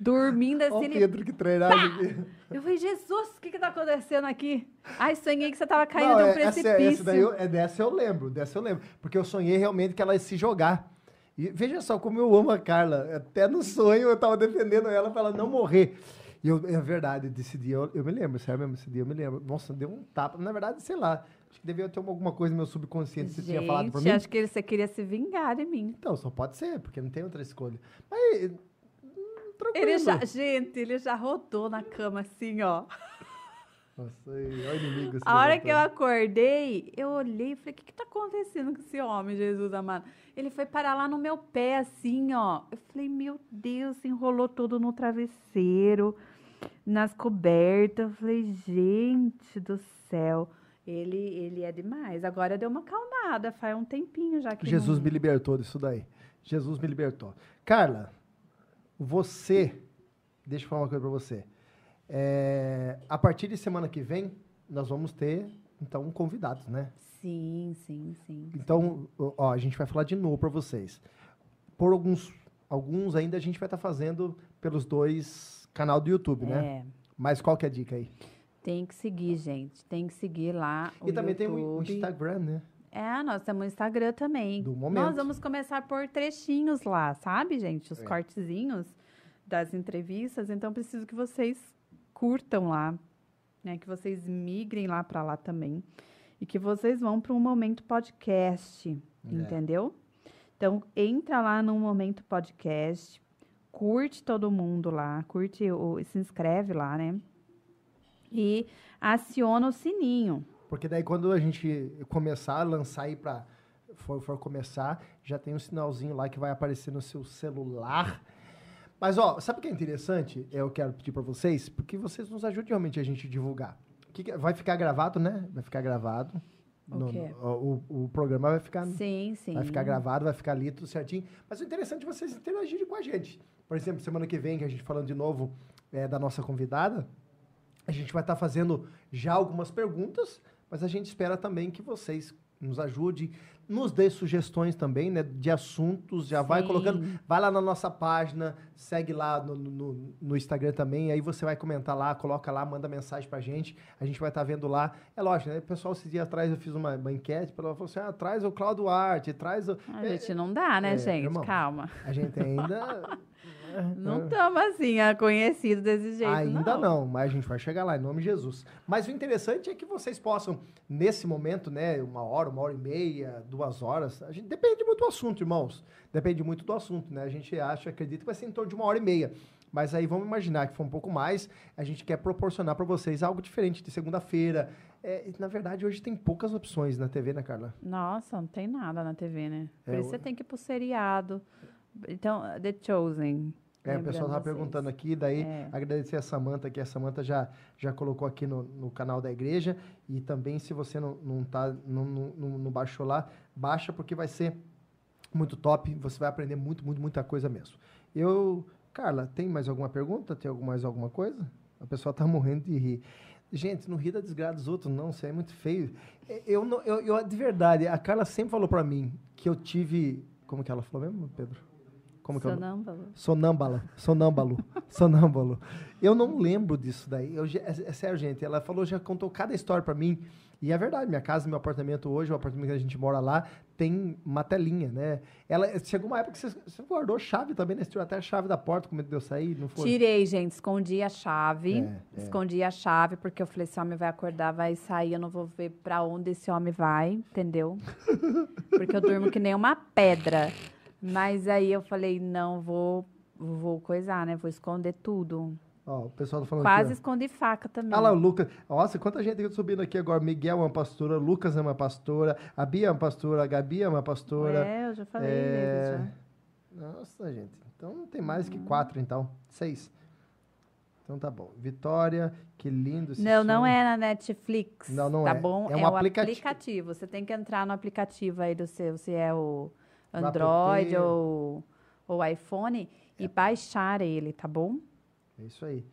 Dormindo Ó o assim. ele- Pedro que treinagem. Eu falei, Jesus, o que que tá acontecendo aqui? Ai, sonhei que você tava caindo Não, de um é, essa, precipício. essa daí eu, é dessa eu lembro, dessa eu lembro. Porque eu sonhei realmente que ela ia se jogar. E veja só como eu amo a Carla. Até no sonho eu tava defendendo ela pra ela não morrer. E eu, é verdade, desse dia eu, eu me lembro, sério mesmo, esse dia eu me lembro. Nossa, deu um tapa. Na verdade, sei lá. Acho que devia ter uma- alguma coisa no meu subconsciente que você tinha falado pra mim. acho que você queria se vingar de mim. Então, só pode ser, porque não tem outra escolha. Mas. hum, Tranquilo. Ele já, gente, ele já rodou na cama assim, ó. Nossa, olha o inimigo. A hora que eu acordei, eu olhei e falei, o que que tá acontecendo com esse homem, Jesus amado? Ele foi parar lá no meu pé, assim, ó. Eu falei, meu Deus, se enrolou todo no travesseiro, nas cobertas. Eu falei, gente do céu. Ele, ele é demais. Agora deu uma calmada, faz um tempinho já que Jesus não... me libertou disso daí. Jesus me libertou. Carla, você. Deixa eu falar uma coisa pra você. É, a partir de semana que vem, nós vamos ter, então, convidados, né? Sim, sim, sim. Então, ó, a gente vai falar de novo para vocês. Por alguns, alguns ainda a gente vai estar fazendo pelos dois canal do YouTube, né? É, Mas qual que é a dica aí? tem que seguir, gente. Tem que seguir lá o e também tem o- YouTube. Instagram, né? É, nós temos o Instagram também. Do momento. Nós vamos começar por trechinhos lá, sabe, gente? Os É. cortezinhos das entrevistas. Então, preciso que vocês curtam lá, né? Que vocês migrem lá para lá também. E que vocês vão para um Momento Podcast, É. entendeu? Então, entra lá no Momento Podcast, curte todo mundo lá, curte, o, se inscreve lá, né? E aciona o sininho. Porque daí quando a gente começar a lançar aí para for, for começar, já tem um sinalzinho lá que vai aparecer no seu celular. Mas ó, sabe o que é interessante? Eu quero pedir para vocês, porque vocês nos ajudam realmente a gente divulgar. Que que- vai ficar gravado, né? Vai ficar gravado. O No- no- o, o programa vai ficar Sim, sim. Vai ficar gravado, vai ficar ali tudo certinho. Mas o interessante é vocês interagirem com a gente. Por exemplo, semana que vem, que a gente falando de novo é, da nossa convidada, a gente vai estar fazendo já algumas perguntas, mas a gente espera também que vocês nos ajudem, nos dê sugestões também, né, de assuntos, já vai Sim. colocando, vai lá na nossa página, segue lá no, no, no Instagram também, aí você vai comentar lá, coloca lá, manda mensagem pra gente, a gente vai estar vendo lá. É lógico, né, pessoal, esses dias atrás eu fiz uma, enquete, ela falou assim, ah, traz o Cláudio Arte, traz o... A gente não dá, né, é, gente? irmão. Calma. A gente ainda... Não estamos assim, ah, conhecidos desse jeito, Ainda não. mas a gente vai chegar lá, em nome de Jesus. Mas o interessante é que vocês possam, nesse momento, né, uma hora, uma hora e meia, duas horas, a gente, depende muito do assunto, irmãos. Depende muito do assunto, né? A gente acha, acredita que vai ser em torno de uma hora e meia. Mas aí vamos imaginar que for um pouco mais, a gente quer proporcionar para vocês algo diferente de segunda-feira. É, na verdade, hoje tem poucas opções na TV, né, Carla? Nossa, não tem nada na TV, né? Por É, isso você tem que ir pro seriado. Então, The Chosen. É, o pessoal estava perguntando aqui, daí É. agradecer a Samanta, que a Samanta já, já colocou aqui no, no canal da igreja. E também, se você não, não, tá, não, não, não- baixou lá, baixa, porque vai ser muito top. Você vai aprender muito, muito, muita coisa mesmo. Eu, Carla, tem mais alguma pergunta? Tem mais alguma coisa? A pessoa tá morrendo de rir. Gente, não ri da desgraça dos outros, não. Isso é muito feio. É, Eu, eu, eu, de verdade, a Carla sempre falou pra mim que eu tive. Como que ela falou mesmo, Pedro? Como que é? Sonâmbulo. Sonâmbala, sonâmbalo, sonâmbalo. Eu não lembro disso daí. Eu, é, é sério, gente. Ela falou, já contou cada história pra mim. E é verdade, minha casa, meu apartamento hoje, o apartamento que a gente mora lá, tem uma telinha, né? Ela, chegou uma época que você, você guardou chave também, né? Você tirou até a chave da porta com medo de eu sair, não foi? Tirei, gente, escondi a chave. É, é. Escondi a chave, porque eu falei, esse homem vai acordar, vai sair, eu não vou ver pra onde esse homem vai, entendeu? Porque eu durmo que nem uma pedra. Mas aí eu falei, não, vou, vou coisar, né? Vou esconder tudo. Ó, o pessoal tá falando Quase aqui, escondi faca também. ó. Ah lá, o Lucas. Nossa, quanta gente tá subindo aqui agora. Miguel é uma pastora, Lucas é uma pastora, a Bia é uma pastora, a Gabi é uma pastora. É, eu já falei É, deles já. Nossa, gente. Então tem mais que quatro, então. Seis. Então tá bom. Vitória, que lindo esse Não, não som. é na Netflix. Não, não tá é. bom? É É, um o aplicati- aplicativo. Você tem que entrar no aplicativo aí do seu, se é o Android ou o iPhone, e baixar ele, tá bom? É isso aí.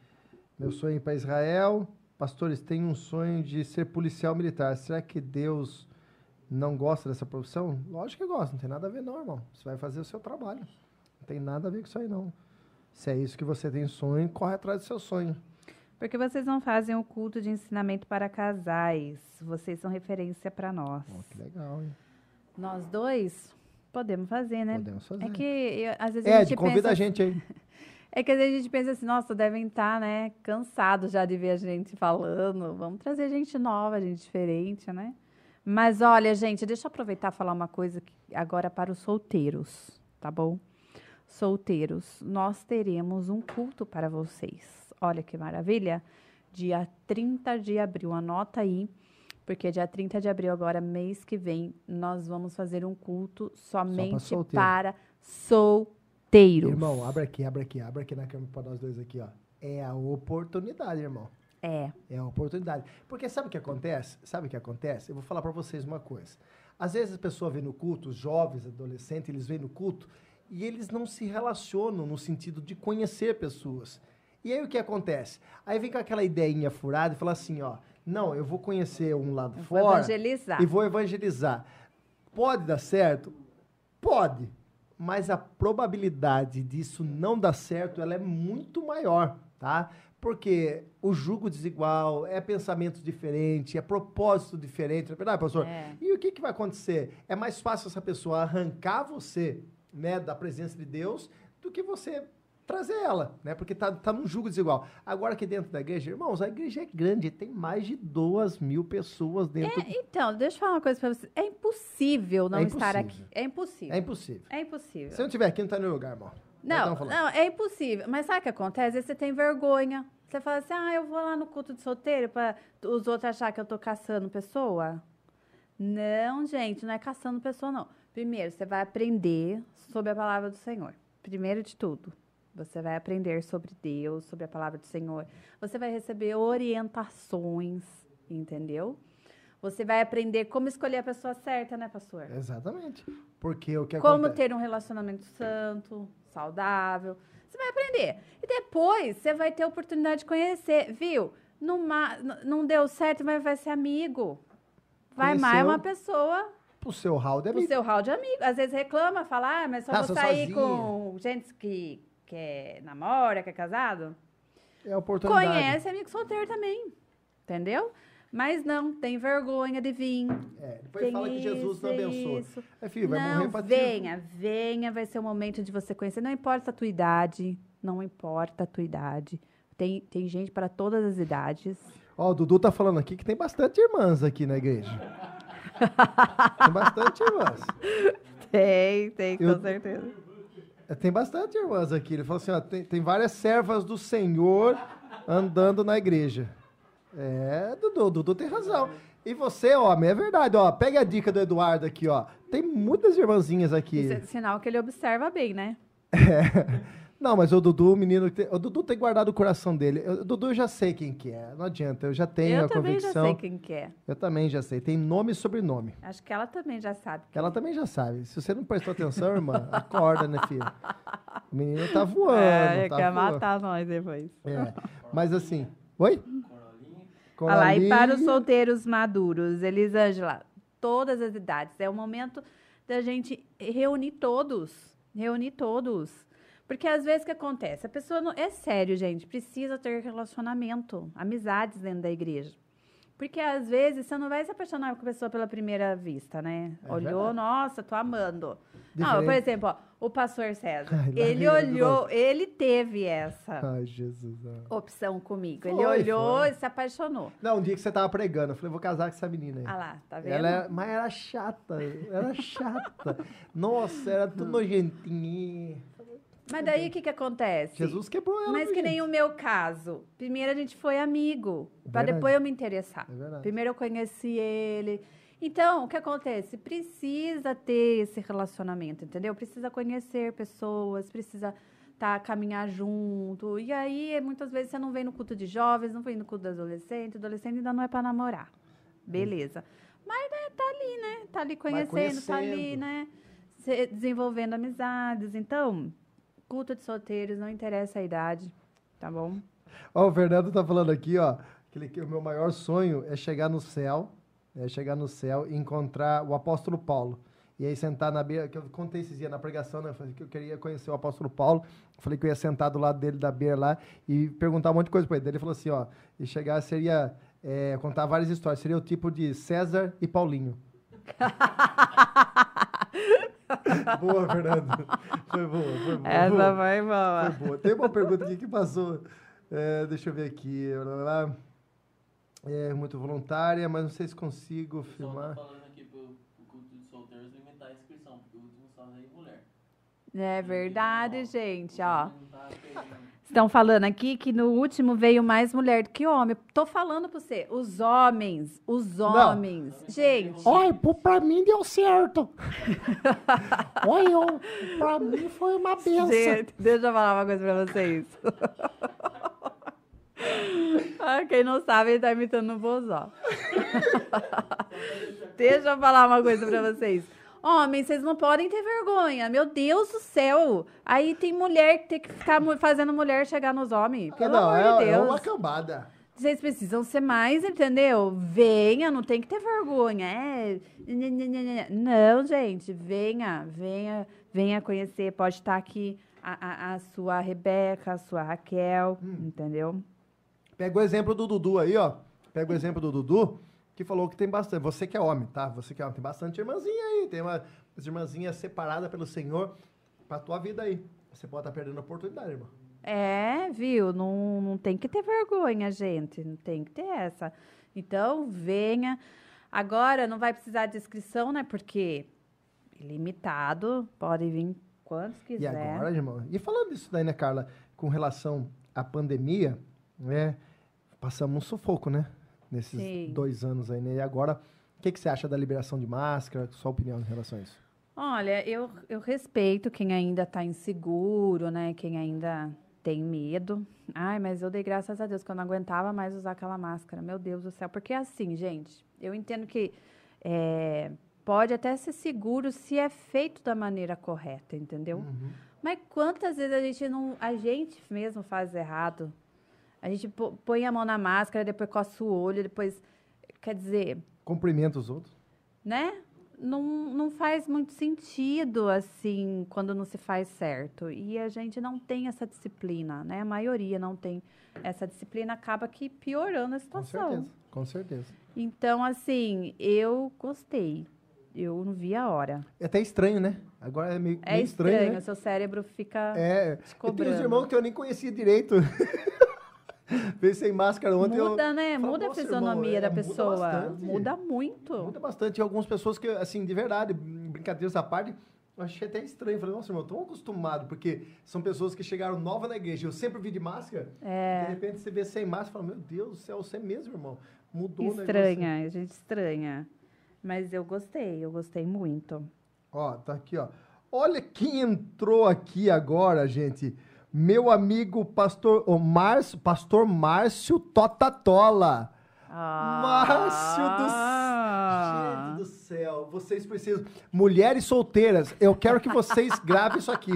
Meu sonho é para Israel. Pastores, tenho um sonho de ser policial militar. Será que Deus não gosta dessa profissão? Lógico que gosta, não tem nada a ver não, irmão. Você vai fazer o seu trabalho. Não tem nada a ver com isso aí não. Se é isso que você tem sonho, corre atrás do seu sonho. Porque vocês não fazem o culto de ensinamento para casais. Vocês são referência para nós. Ó, que legal, hein? Nós dois podemos fazer, né? Podemos fazer. É que eu- às vezes a Ed, gente convida pensa a gente aí. É que às vezes a gente pensa assim, nossa, devem estar, né, cansados já de ver a gente falando. Vamos trazer gente nova, gente diferente, né? Mas olha, gente, deixa eu aproveitar e falar uma coisa agora para os solteiros, tá bom? Solteiros, nós teremos um culto para vocês. Olha que maravilha! Dia 30 de abril, anota aí, porque dia 30 de abril, agora mês que vem, nós vamos fazer um culto somente solteiro. para solteiros. Irmão, abre aqui, abre aqui, abre aqui na câmera para nós dois aqui, ó. É a oportunidade, irmão. É. É a oportunidade. Porque sabe o que acontece? Sabe o que acontece? Eu vou falar para vocês uma coisa. Às vezes a pessoa vem no culto, os jovens, adolescentes, eles vêm no culto e eles não se relacionam no sentido de conhecer pessoas. E aí o que acontece? Aí vem com aquela ideinha furada e fala assim, ó, não, eu vou conhecer um lado Vou fora evangelizar. e vou evangelizar. Pode dar certo? Pode. Mas a probabilidade disso não dar certo, ela é muito maior, tá? Porque o jugo desigual, é pensamento diferente, é propósito diferente, não é verdade, pastor? É. E o que, que vai acontecer? É mais fácil essa pessoa arrancar você né, da presença de Deus do que você trazer ela, né? Porque tá, tá num jugo desigual. Agora aqui dentro da igreja, irmãos, a igreja é grande, tem mais de duas mil pessoas dentro. É, então, deixa eu falar uma coisa pra você. É impossível não É estar impossível. aqui. É impossível. É impossível. É impossível. Se eu não tiver aqui, não tá no lugar, irmão. Não, não, é impossível. Mas sabe o que acontece? Você tem vergonha. Você fala assim, ah, eu vou lá no culto de solteiro para os outros achar que eu tô caçando pessoa. Não, gente, não é caçando pessoa, não. Primeiro, você vai aprender sobre a palavra do Senhor. Primeiro de tudo. Você vai aprender sobre Deus, sobre a palavra do Senhor. Você vai receber orientações, entendeu? Você vai aprender como escolher a pessoa certa, né, pastor? Exatamente. Porque o que Como acontece... ter um relacionamento santo, saudável. Você vai aprender. E depois você vai ter a oportunidade de conhecer, viu? Numa, não deu certo, mas vai ser amigo. Vai mais Conheceu. uma pessoa O seu hall de pro amigo. seu hall de amigo. Às vezes reclama, fala, ah, mas só Ah, vou sair sozinha. com gente que, que é namora, que é casado. É a oportunidade. Conhece amigo solteiro também. Entendeu? Mas não, tem vergonha de vir. É, depois tem fala que Jesus não isso, abençoa. isso. É, filho, vai não, morrer pra ti. venha, venha, vai ser o momento de você conhecer. Não importa a tua idade, não importa a tua idade. Tem, tem gente para todas as idades. Ó, o Dudu tá falando aqui que tem bastante irmãs aqui na igreja. tem bastante irmãs. Tem, tem, Eu- certeza. É, Tem bastante irmãs aqui. Ele falou assim, ó, tem, tem várias servas do Senhor andando na igreja. É, Dudu, Dudu tem razão. E você, homem, é verdade, ó. Pega a dica do Eduardo aqui, ó. Tem muitas irmãzinhas aqui. Isso é sinal que ele observa bem, né? Não, mas o Dudu, o menino. que tem- O Dudu tem guardado o coração dele. O Dudu eu já sei quem que é. Não adianta, eu já tenho eu a também convicção. já sei quem que é. Eu também já sei. Tem nome e sobrenome. Acho que ela também já sabe. Ela é. também já sabe. Se você não prestou atenção, irmã, acorda, né, filho? O menino tá voando. É, tá quer voando. matar nós depois. É. Mas assim. Oi? Corolinha. Olha lá, e para os solteiros maduros, Elisângela, todas as idades. É o momento da gente reunir todos. Reunir todos. Porque às vezes o que acontece? A pessoa não. É sério, gente, precisa ter relacionamento, amizades dentro da igreja. Porque às vezes você não vai se apaixonar com a pessoa pela primeira vista, né? É olhou, verdade. nossa, tô amando. Não, por exemplo, ó, o pastor César. Ai, ele ele olhou, ele teve essa Ai, Jesus. opção comigo. Ele Foi, olhou foi. e se apaixonou. Não, um dia que você tava pregando, eu falei, vou casar com essa menina aí. Ah lá, tá vendo? Ela era, mas era chata, era chata. Nossa, era tudo nojentinha. Mas daí o que que acontece? Jesus quebrou ela. Mas que nem gente? o meu caso. Primeiro a gente foi amigo, pra Verdade. depois eu me interessar. É. Primeiro eu conheci ele. Então, o que acontece? Precisa ter esse relacionamento, entendeu? Precisa conhecer pessoas, precisa tá, caminhar junto. E aí, muitas vezes, você não vem no culto de jovens, não vem no culto de adolescente. Adolescente ainda não é para namorar. Beleza. Mas, né, tá ali, né? Tá ali conhecendo, tá ali, conhecendo. né? se- desenvolvendo amizades. Então, culto de solteiros, não interessa a idade, tá bom? Ó, o Fernando tá falando aqui, ó, que, o meu maior sonho é chegar no céu, é chegar no céu e encontrar o apóstolo Paulo. E aí sentar na beira, que eu contei esses dias na pregação, né? eu falei que eu queria conhecer o apóstolo Paulo. Falei que eu ia sentar do lado dele da beira lá e perguntar um monte de coisa para ele. Ele falou assim, ó, e chegar seria é, contar várias histórias, seria o tipo de César e Paulinho. boa, Fernando. Foi boa, foi boa. Essa boa. foi boa. Foi boa. Tem uma pergunta aqui que passou. É, deixa eu ver aqui. É muito voluntária, mas não sei se consigo filmar. falando aqui pro, pro culto de solteiros limitar a inscrição, porque o último mulher. É verdade, gente, ó. Estão falando aqui que no último veio mais mulher do que homem. Tô falando pra você, os homens, os homens. Gente, Olha, pô, pra mim deu certo. Olha, eu, pra mim foi uma benção. gente, deixa eu falar uma coisa pra vocês. ah, quem não sabe, ele tá imitando o vozó. deixa eu falar uma coisa pra vocês. Homens, vocês não podem ter vergonha. Meu Deus do céu. Aí tem mulher que tem que ficar fazendo mulher chegar nos homens. Ah, Pelo não, amor é, de é Deus. uma cambada. Vocês precisam ser mais, entendeu? Venha, não tem que ter vergonha. É. Não, gente, venha, venha, venha conhecer. Pode estar aqui a, a, a sua Rebeca, a sua Raquel, entendeu? Pega o exemplo do Dudu aí, ó. Pega o exemplo do Dudu, que falou que tem bastante. Você que é homem, tá? Você que é homem, tem bastante irmãzinha aí. Tem uma, umas irmãzinhas separadas pelo Senhor pra tua vida aí. Você pode estar perdendo a oportunidade, irmão. É, viu? Não, não tem que ter vergonha, gente. Não tem que ter essa. Então, venha. Agora, não vai precisar de inscrição, né? Porque limitado, pode vir quantos E quiser. agora, irmão? E falando disso daí, né, Carla? Com relação à pandemia, né? Passamos um sufoco, né? Nesses Sim. dois anos aí, né? E agora, o que, que você acha da liberação de máscara? Sua opinião em relação a isso? Olha, eu, eu respeito quem ainda está inseguro, né? Quem ainda tem medo. Ai, mas eu dei graças a Deus que eu não aguentava mais usar aquela máscara. Meu Deus do céu. Porque assim, gente, eu entendo que é, pode até ser seguro se é feito da maneira correta, entendeu? Uhum. Mas quantas vezes a gente não. A gente mesmo faz errado? A gente põe a mão na máscara, depois coça o olho, depois. Quer dizer, Cumprimenta os outros. né? Não, não faz muito sentido, assim, quando não se faz certo. E a gente não tem essa disciplina, né? A maioria não tem essa disciplina, acaba que piorando a Com situação. certeza. Com certeza. Então, assim, eu gostei. Eu não vi a hora. É até estranho, né? Agora é meio, É meio estranho, estranho, né? seu cérebro fica. É. te Eu tenho cobrando. uns irmãos que eu nem conhecia direito. Veio sem máscara ontem. eu- muda, né? falo, Muda a "Nossa, fisionomia irmão, da é, muda pessoa. bastante." Muda muito. Muda bastante. E algumas pessoas que, assim, de verdade, brincadeiras à parte, eu achei até estranho. Falei, nossa, irmão, eu tô acostumado, porque são pessoas que chegaram novas na igreja. Eu sempre vi de máscara. É. De repente você vê sem máscara e fala, meu Deus do céu, você mesmo, irmão. Mudou. Estranha, a gente estranha. Mas eu gostei, eu gostei muito. Ó, tá aqui, ó. Olha quem entrou aqui agora, gente. Meu amigo pastor, o Márcio, pastor Márcio Totatola. Márcio do Ah. Gente do céu, vocês precisam. Mulheres solteiras, eu quero que vocês gravem isso aqui.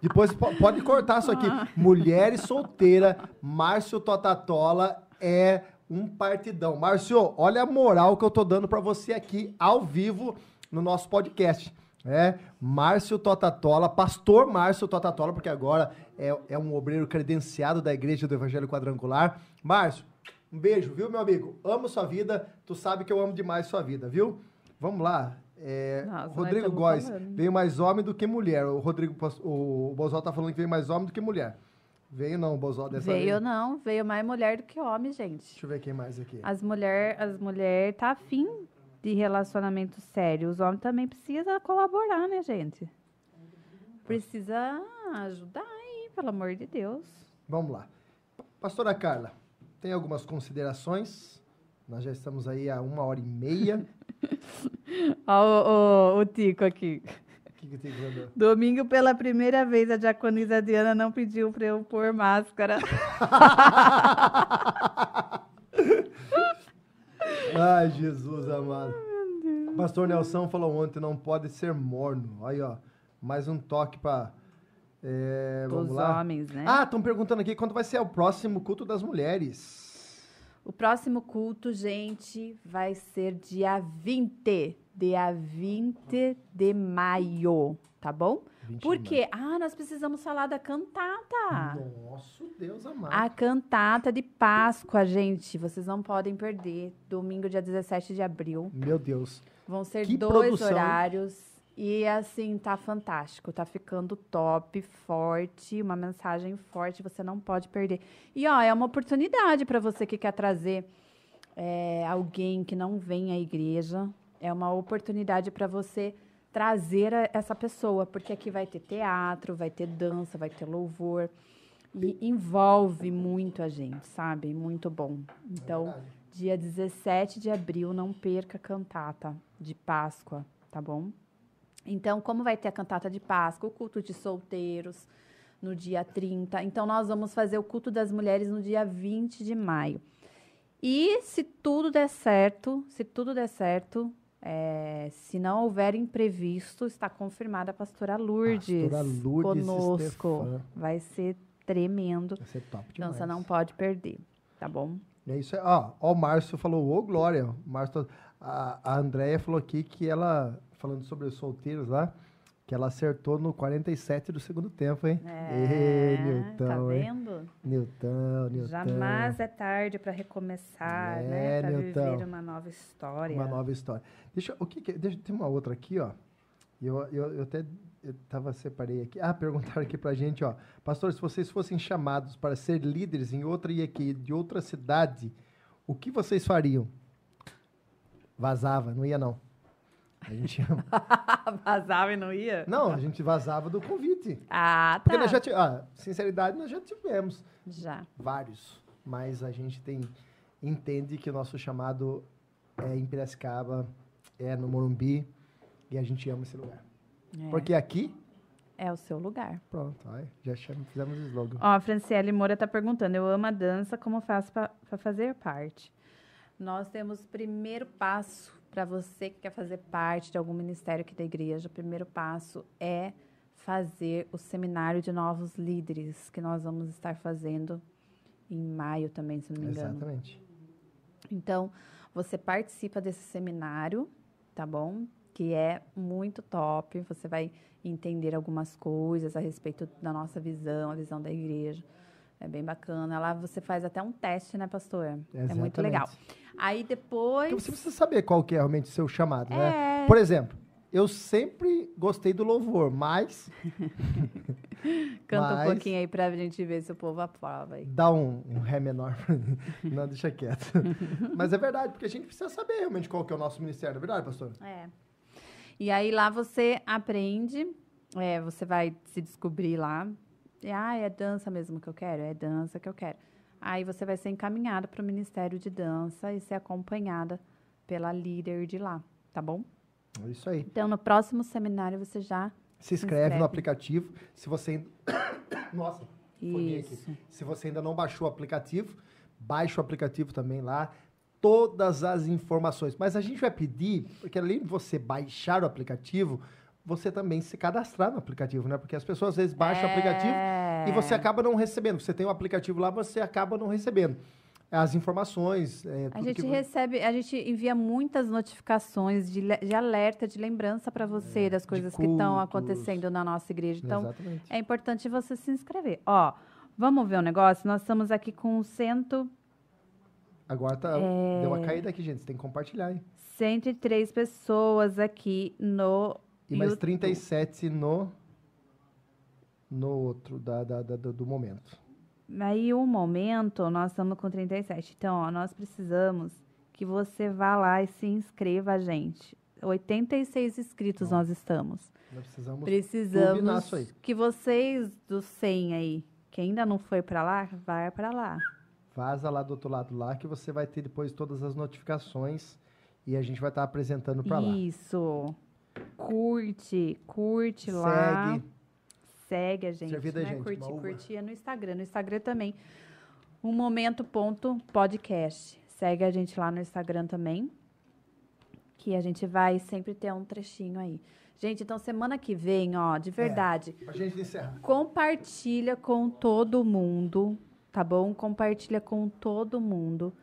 Depois po- pode cortar isso aqui. Mulheres solteiras, Márcio Totatola é um partidão. Márcio, olha a moral que eu tô dando pra você aqui ao vivo no nosso podcast. É, Márcio Totatola, pastor Márcio Totatola, porque agora é, é um obreiro credenciado da Igreja do Evangelho Quadrangular. Márcio, Um beijo, viu, meu amigo? Amo sua vida. Tu sabe que eu amo demais sua vida, viu? Vamos lá. É, Nossa, Rodrigo Góes, veio mais homem do que mulher. O Rodrigo, o Bozol tá falando que veio mais homem do que mulher. Veio não, o Bozol dessa Veio vez. não, veio mais mulher do que homem, gente. Deixa eu ver quem mais aqui. As mulher, as mulher tá afim de relacionamento sério. Os homens também precisam colaborar, né, gente? Precisa ajudar pelo amor de Deus. Vamos lá. Pastora Carla, tem algumas considerações? Nós já estamos aí há uma hora e meia. Ó, o, o, o Tico aqui. Que, que? Domingo, pela primeira vez, a diaconisa Diana não pediu pra eu pôr máscara. Ai, Jesus amado. Pastor Nelson falou ontem, não pode ser morno. Aí, ó. Mais um toque para vamos Os lá. homens, né? Ah, estão perguntando aqui quando vai ser o próximo culto das mulheres. O próximo culto, gente, vai ser dia 20. Dia 20 de maio, tá bom? 20 de Por quê? Ah, nós precisamos falar da cantata. Nosso Deus amado. A cantata de Páscoa, gente, vocês não podem perder. Domingo, dia 17 de abril. Meu Deus. Vão ser Que dois produção, horários. E assim, tá fantástico. Tá ficando top, forte, uma mensagem forte, você não pode perder. E ó, é uma oportunidade para você que quer trazer é, alguém que não vem à igreja. É uma oportunidade para você trazer a- essa pessoa, porque aqui vai ter teatro, vai ter dança, vai ter louvor. E envolve muito a gente, sabe? Muito bom. Então, verdade. dia 17 de abril, não perca a cantata de Páscoa, tá bom? Então, como vai ter a cantata de Páscoa, o culto de solteiros no dia 30. Então, nós vamos fazer o culto das mulheres no dia 20 de maio. E se tudo der certo, se tudo der certo, é, se não houver imprevisto, está confirmada a pastora Lourdes, Pastora Lourdes conosco. Stefan. Vai ser tremendo. Vai ser top Então, demais. você não pode perder, tá bom? É isso aí. Ó, ó, o Márcio falou, ô Glória. Márcio, a, a Andréia falou aqui que ela, falando sobre os solteiros lá, que ela acertou no 47 do segundo tempo, hein? Ê, Nilton, tá hein? vendo? Nilton, Nilton. Jamais é tarde para recomeçar, né? É, Para Nilton. viver uma nova história. Uma nova história. Deixa, o que, que deixa, tem uma outra aqui, ó. Eu, eu, eu até eu tava, separei aqui. Ah, perguntaram aqui pra gente, ó. Pastor, se vocês fossem chamados para ser líderes em outra IEQ de outra cidade, o que vocês fariam? Vazava, não ia não. A gente ia- Vazava e não ia? Não, a gente vazava do convite. Ah, Porque tá. nós já tivemos, ah, sinceridade, nós já tivemos Já. vários, mas a gente tem entende que o nosso chamado é em Piracicaba, é no Morumbi, e a gente ama esse lugar. É. Porque aqui, É o seu lugar. pronto, já fizemos o slogan. Ó, a Franciele Moura tá perguntando: eu amo a dança, como faço para fazer parte? Nós temos primeiro passo para você que quer fazer parte de algum ministério aqui da igreja. O primeiro passo é fazer o seminário de novos líderes que nós vamos estar fazendo em maio também, se não me engano. Exatamente. Então, você participa desse seminário, tá bom? Que é muito top. Você vai entender algumas coisas a respeito da nossa visão, a visão da igreja. É bem bacana. Lá você faz até um teste, né, pastor? É muito Exatamente. legal. Aí depois. Porque você precisa saber qual que é realmente o seu chamado, né? É. Por exemplo, eu sempre gostei do louvor, mas Canta Mas- um pouquinho aí pra gente ver se o povo aprova aí. dá um, um ré menor. Não, deixa quieto. mas é verdade, porque a gente precisa saber realmente qual que é o nosso ministério, não é verdade, pastor? É. E aí lá você aprende, é, você vai se descobrir lá. E, ah, é dança mesmo que eu quero? É dança que eu quero. Aí você vai ser encaminhada para o Ministério de Dança e ser acompanhada pela líder de lá, tá bom? É isso aí. Então, no próximo seminário você já. Se inscreve, inscreve. no aplicativo. Se você ainda... Nossa. Isso. Se você ainda não baixou o aplicativo, baixe o aplicativo também lá. Todas as informações. Mas a gente vai pedir, porque além de você baixar o aplicativo, você também se cadastrar no aplicativo, né? Porque as pessoas às vezes baixam o aplicativo e você É. acaba não recebendo. Você tem o aplicativo lá, você acaba não recebendo as informações. é, A gente que... recebe, a gente envia muitas notificações de, de alerta, de lembrança para você das coisas que estão acontecendo na nossa igreja. Então, Exatamente. é importante você se inscrever. Ó, vamos ver um negócio? Nós estamos aqui com cento, Agora tá, É. deu uma caída aqui, gente. Você tem que compartilhar, hein? 103 pessoas aqui no E mais YouTube. 37 no, no outro da, da- da- do, momento. Aí, um momento, nós estamos com 37. Então, ó, nós precisamos que você vá lá e se inscreva, gente. 86 inscritos Ó. nós estamos. Nós precisamos Precisamos que vocês dos 100 aí, que ainda não foi pra lá, vai pra lá. Vaza lá do outro lado lá que você vai ter depois todas as notificações e a gente vai estar apresentando para lá. Isso. Curte, curte lá. Segue. Segue a gente. Servida, não é gente, uva. curtir é no Instagram. No Instagram também. Um momento ponto podcast. Segue a gente lá no Instagram também. Que a gente vai sempre ter um trechinho aí. Gente, então semana que vem, ó, de verdade, Pra gente encerrar. compartilha com todo mundo, tá bom? Compartilha com todo mundo,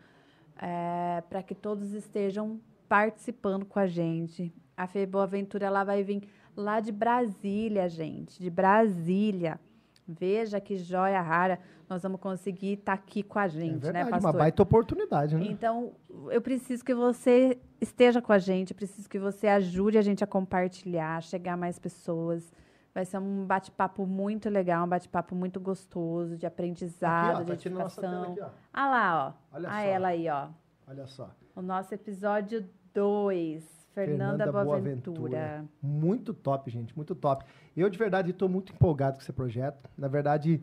para que todos estejam participando com a gente. A Fê Boaventura ela vai vir lá de Brasília, gente, de Brasília. Veja que joia rara nós vamos conseguir estar aqui com a É gente, verdade, né, uma pastor? baita oportunidade, né? Então, eu preciso que você esteja com a gente, eu preciso que você ajude a gente a compartilhar, chegar a mais pessoas. Vai ser um bate-papo muito legal, um bate-papo muito gostoso, de aprendizado, aqui, ó, de tá aqui aqui, ó. Ah lá, ó. Olha a só. ela aí, ó. Olha só. O nosso episódio 2, Fernanda, Boaventura. Muito top, gente, muito top. Eu, de verdade, estou muito empolgado com esse projeto. Na verdade,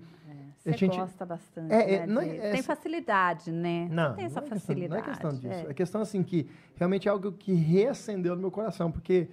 Você A gente- gosta bastante, É, é, né? é- de- é- Tem facilidade, né? Você Não, tem essa não é questão- facilidade. não é questão disso. é. É questão, assim, que realmente é algo que reacendeu no meu coração. Porque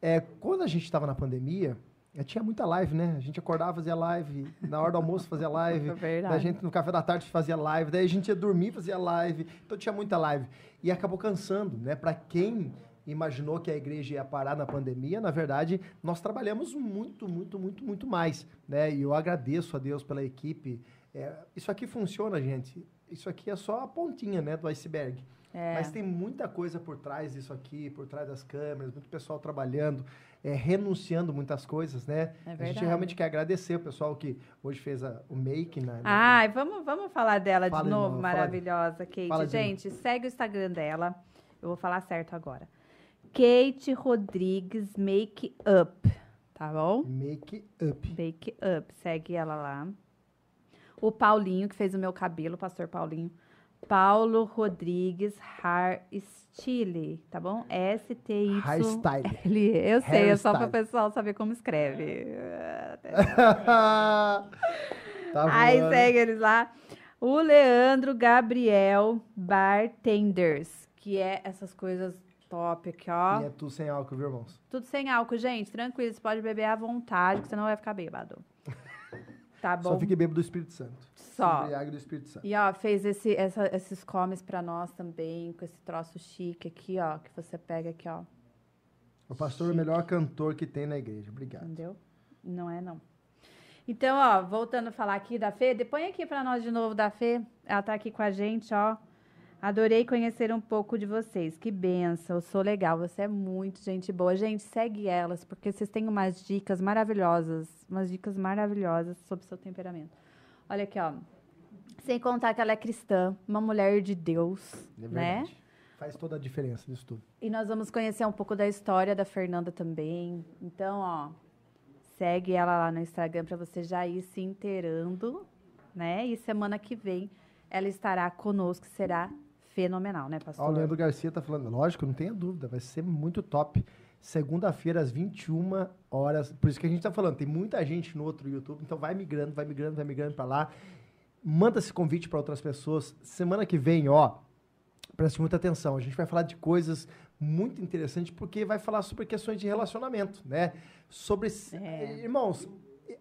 é, quando a gente estava na pandemia, eh, tinha muita live, né? A gente acordava, fazia live. Na hora do almoço, fazia live. É verdade. a gente, no café da tarde, fazia live. Daí a gente ia dormir, fazia live. Então tinha muita live. E acabou cansando, né? Para quem imaginou que a igreja ia parar na pandemia, na verdade, nós trabalhamos muito, muito, muito, muito mais, né? E eu agradeço a Deus pela equipe. É, isso aqui funciona, gente. Isso aqui é só a pontinha, né, do iceberg. É. Mas tem muita coisa por trás disso aqui, por trás das câmeras, muito pessoal trabalhando, é, renunciando muitas coisas, né? É a gente realmente quer agradecer o pessoal que hoje fez a- o make, né? Ai, vamos, vamos falar dela Fala de de novo, novo, de- maravilhosa, Kate. fala de Gente, segue o Instagram dela. Eu vou falar certo agora. Kate Rodrigues Make Up, tá bom? Make up. Make Up, segue ela lá. O Paulinho, que fez o meu cabelo, o pastor Paulinho. Paulo Rodrigues Hair Style, tá bom? S-T-Y. Hairstyle. Eu sei, é só para o Hairstyle. pessoal saber como escreve. tá Aí segue eles lá. O Leandro Gabriel Bartenders, que é essas coisas top aqui, ó. E é tudo sem álcool, viu, irmãos? Tudo sem álcool, gente. Tranquilo, você pode beber à vontade, que você não vai ficar bêbado. Tá bom? Só fique bêbado do Espírito Santo. Só. Embriague do Espírito Santo. E ó, fez esse, essa- esses comes pra nós também, com esse troço chique aqui, ó, que você pega aqui, ó. O pastor é o melhor cantor que tem na igreja. Obrigado. Entendeu? Não é, não. Então, ó, voltando a falar aqui da Fê, põe aqui pra nós de novo da Fê. Ela tá aqui com a gente, ó. Adorei conhecer um pouco de vocês. Que benção, eu sou legal. Você é muito gente boa. Gente, segue elas, porque vocês têm umas dicas maravilhosas. Umas dicas maravilhosas sobre o seu temperamento. Olha aqui, ó. Sem contar que ela é cristã, uma mulher de Deus, É né? verdade. Faz toda a diferença nisso tudo. E nós vamos conhecer um pouco da história da Fernanda também. Então, ó, segue ela lá no Instagram para você já ir se inteirando, né? E semana que vem ela estará conosco, será fenomenal, né, Ó, o pastor? Leandro Garcia tá falando, lógico, não tenha dúvida, vai ser muito top. Segunda-feira, às 21 horas. Por isso que a gente tá falando, tem muita gente no outro YouTube, então vai migrando, vai migrando, vai migrando para lá. Manda esse convite para outras pessoas. Semana que vem, ó, preste muita atenção. A gente vai falar de coisas muito interessantes, porque vai falar sobre questões de relacionamento, né? Sobre. É. Irmãos,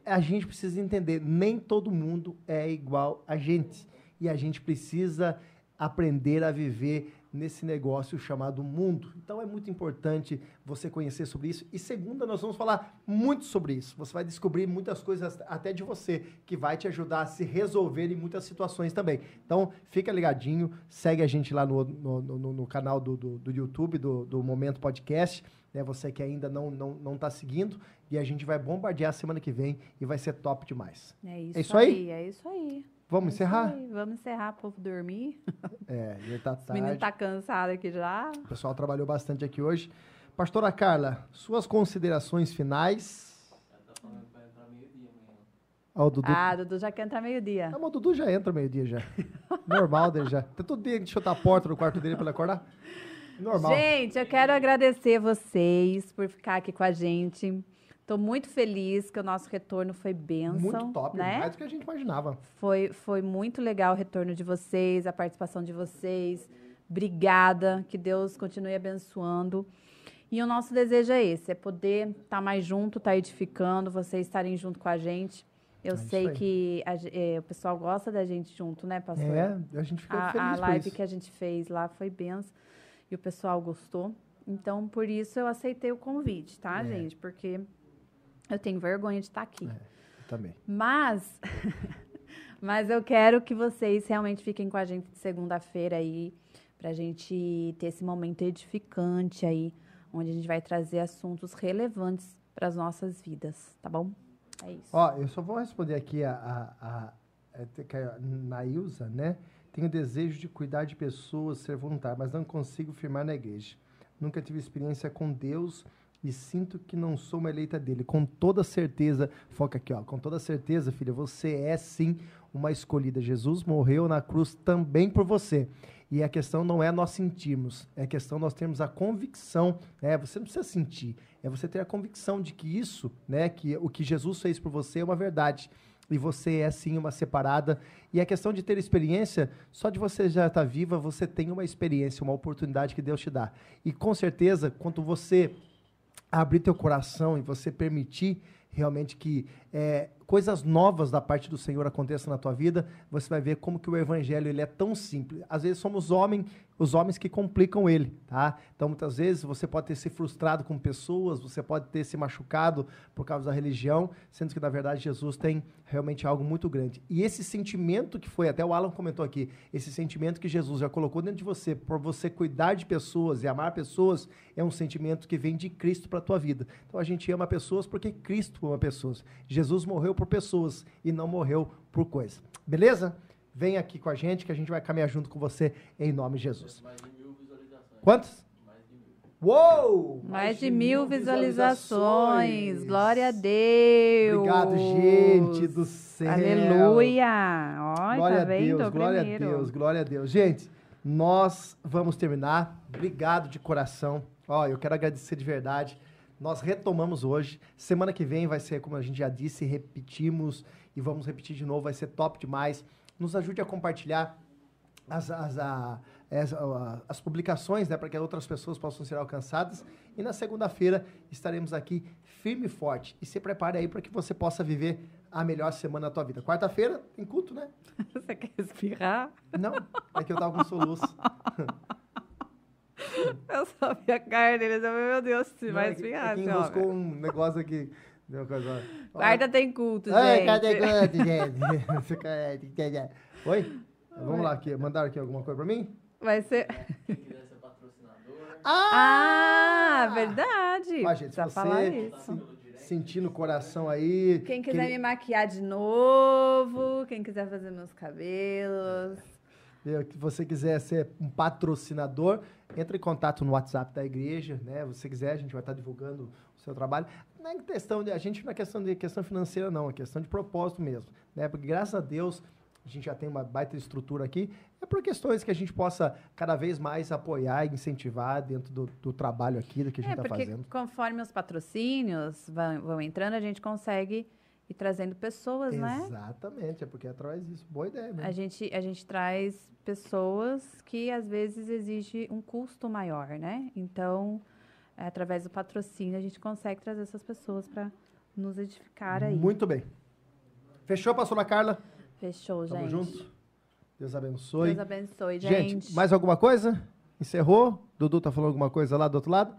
a gente precisa entender, nem todo mundo é igual a gente. E a gente precisa aprender a viver nesse negócio chamado mundo. Então é muito importante você conhecer sobre isso. E segunda, nós vamos falar muito sobre isso. Você vai descobrir muitas coisas até de você que vai te ajudar a se resolver em muitas situações também. Então fica ligadinho, segue a gente lá no, no, no- no canal do, do, do YouTube, do, do Momento Podcast. Né? Você que ainda não está não, não tá seguindo. E a gente vai bombardear semana que vem e vai ser top demais. É isso, É isso aí? aí, é isso aí. Vamos encerrar? Sim, vamos encerrar, povo dormir. É, já tá Os meninos tarde. tá cansado aqui já. O pessoal trabalhou bastante aqui hoje. Pastora Carla, suas considerações finais. Ela falando que vai entrar meio-dia amanhã. Ó, o Dudu. Ah, Dudu já quer entrar meio-dia. Ah, mas o Dudu já entra meio-dia já. Normal dele já. Tem todo dia que chutar a porta do quarto dele pra ele acordar. Normal. Gente, eu quero agradecer vocês por ficar aqui com a gente. Tô muito feliz que o nosso retorno foi bênção. Muito top, né? mais do que a gente imaginava. Foi, foi muito legal o retorno de vocês, a participação de vocês. Obrigada, que Deus continue abençoando. E o nosso desejo é esse, é poder estar mais junto, estar edificando, vocês estarem junto com a gente. Eu É sei que a eh, o pessoal gosta da gente junto, né, pastor? É, a gente fica a, feliz a live que a gente fez lá foi benção e o pessoal gostou. Então, por isso eu aceitei o convite, tá, É. gente? Porque eu tenho vergonha de estar aqui. Eu também. Mas, mas eu quero que vocês realmente fiquem com a gente de segunda-feira aí, pra gente ter esse momento edificante aí, onde a gente vai trazer assuntos relevantes para as nossas vidas, tá bom? É isso. Ó, eu só vou responder aqui a, a, a, é, te- que a Nailza, né? Tenho desejo de cuidar de pessoas, ser voluntário, mas não consigo firmar na igreja. Nunca tive experiência com Deus e sinto que não sou uma eleita dele. Com toda certeza, foca aqui, ó. Com toda certeza, filha, você é sim uma escolhida. Jesus morreu na cruz também por você. E a questão não é nós sentirmos, é a questão nós termos a convicção, né? Você não precisa sentir, é você ter a convicção de que isso, né, que o que Jesus fez por você é uma verdade. E você é sim uma separada. E a questão de ter experiência, só de você já estar viva, você tem uma experiência, uma oportunidade que Deus te dá. E com certeza, quando você abrir teu coração e você permitir realmente que é, coisas novas da parte do Senhor aconteçam na tua vida, você vai ver como que o evangelho ele é tão simples. Às vezes somos homens, os homens que complicam ele, tá? Então muitas vezes você pode ter se frustrado com pessoas, você pode ter se machucado por causa da religião, sendo que na verdade Jesus tem realmente algo muito grande. E esse sentimento que foi, até o Alan comentou aqui, esse sentimento que Jesus já colocou dentro de você, por você cuidar de pessoas e amar pessoas, é um sentimento que vem de Cristo para a tua vida. Então a gente ama pessoas porque Cristo ama pessoas. Jesus morreu por pessoas e não morreu por coisa. Beleza? Vem aqui com a gente que a gente vai caminhar junto com você em nome de Jesus. Mais de mil visualizações. Quantos? Mais de mil. Uou! Mais de mil visualizações. Glória a Deus. Obrigado, gente do céu. Aleluia. Olha, Glória tá a vendo? Deus, glória Primeiro. a Deus, glória a Deus. Gente, nós vamos terminar. Obrigado de coração. Ó, eu quero agradecer de verdade. Nós retomamos hoje. Semana que vem vai ser, como a gente já disse, repetimos e vamos repetir de novo. Vai ser top demais. Nos ajude a compartilhar as, as, a- as, a- as publicações, né, para que outras pessoas possam ser alcançadas. E na segunda-feira estaremos aqui firme e forte. E se prepare aí para que você possa viver a melhor semana da tua vida. Quarta-feira tem culto, né? Você quer espirrar? Não, é que eu tava com soluço. Eu só vi a dele. Eu falei, meu Deus, se Não, vai é espirrar. é que esse enroscou um negócio aqui. Quarta tem culto, Ai, gente. cadê quanto, gente? Fica aí, Oi? Vamos lá, aqui. mandaram aqui alguma coisa pra mim? Vai ser... Quem quiser ser patrocinador, Ah, verdade. Ó, gente, se você isso. sentir no coração aí. Quem quiser que- me maquiar de novo, quem quiser fazer meus cabelos. Eh, que você quiser ser um patrocinador, entre em contato no WhatsApp da igreja, né? Se você quiser, a gente vai estar divulgando seu trabalho. Não é questão de, a gente não é questão de questão financeira, não, é questão de propósito mesmo, né? Porque graças a Deus a gente já tem uma baita estrutura aqui, é por questões que a gente possa cada vez mais apoiar e incentivar dentro do, do trabalho aqui, do que a gente É, está porque fazendo. conforme os patrocínios vão, vão entrando, a gente consegue ir trazendo pessoas, né? Exatamente, é porque é através disso. Boa ideia A mesmo. gente, a gente traz pessoas que às vezes exige um custo maior, né? Então, é, através do patrocínio, a gente consegue trazer essas pessoas para nos edificar aí. Muito bem. Fechou, pastora Carla? Fechou, Tamo gente. junto? Deus abençoe. Deus abençoe, gente. Gente, mais alguma coisa? Encerrou? Dudu tá falando alguma coisa lá do outro lado?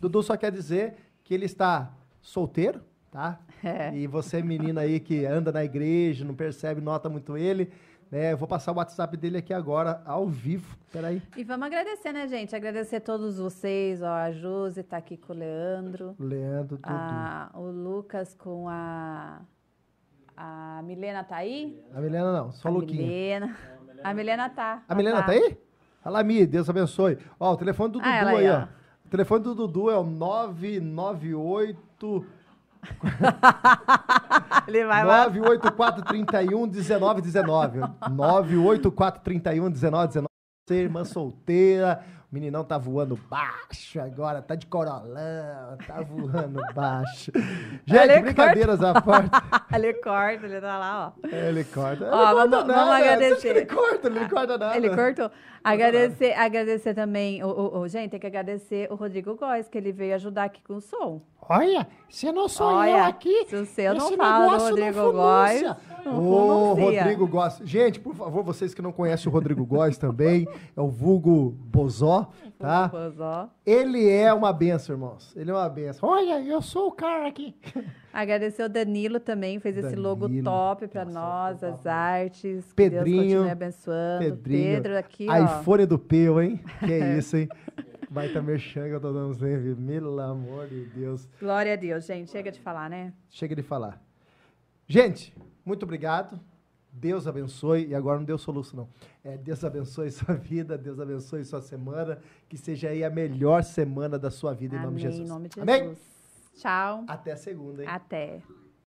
Dudu só quer dizer que ele está solteiro, tá? É. E você, menina aí que anda na igreja, não percebe, nota muito ele, né? Eu vou passar o WhatsApp dele aqui agora, ao vivo. Peraí. E vamos agradecer, né, gente? Agradecer a todos vocês, ó, a Josi tá aqui com o Leandro, Leandro, Dudu. a- o Lucas com a, A Milena tá aí? A Milena não, só a o Luquinha. Milena. A Milena tá. A Milena tá aí? Fala, Mi, Deus abençoe. Ó, o telefone do Ah, Dudu aí, ó. ó. O telefone do Dudu é o 998... Ele vai lá. 98431 1919. 98431 1919. Você, irmã solteira, o meninão tá voando baixo agora, tá de corolão, tá voando baixo. Gente, Ele brincadeiras à parte. ele corta, ele tá lá, ó. Ele corta. Ele Ó, vamos- corta vamos nada. agradecer. Ele corta, ele não corta nada. Ele cortou. Agradecer, agradecer também, o, o- o- gente, tem que agradecer o Rodrigo Góes, que ele veio ajudar aqui com o som. Olha, se não sou eu Olha, aqui, se o seu não fala do Rodrigo Góes, Ô. Rodrigo Góes. Gente, por favor, vocês que não conhecem o Rodrigo Góes também, é o vulgo Bozó, tá? Ó. Ele é uma benção, irmãos. Ele é uma benção. Olha, eu sou o cara aqui. Agradecer o Danilo também, fez esse logo Danilo. top Nossa, nós, foi as artes. Que Pedrinho. Deus continue abençoando. Pedrinho. Pedro aqui, ó. iPhone do Peu, hein? Que isso, hein? Vai tá merchan que eu tô dando sempre. Pelo amor de Deus. Glória a Deus, gente. Chega de falar, né? Chega de falar. Gente, muito obrigado. Deus abençoe. E agora não deu soluço, não. É, Deus abençoe sua vida, Deus abençoe sua semana. Que seja aí a melhor semana da sua vida, em nome de Amém, Jesus. em nome de Amém? Jesus. Tchau. Até segunda, hein? Até.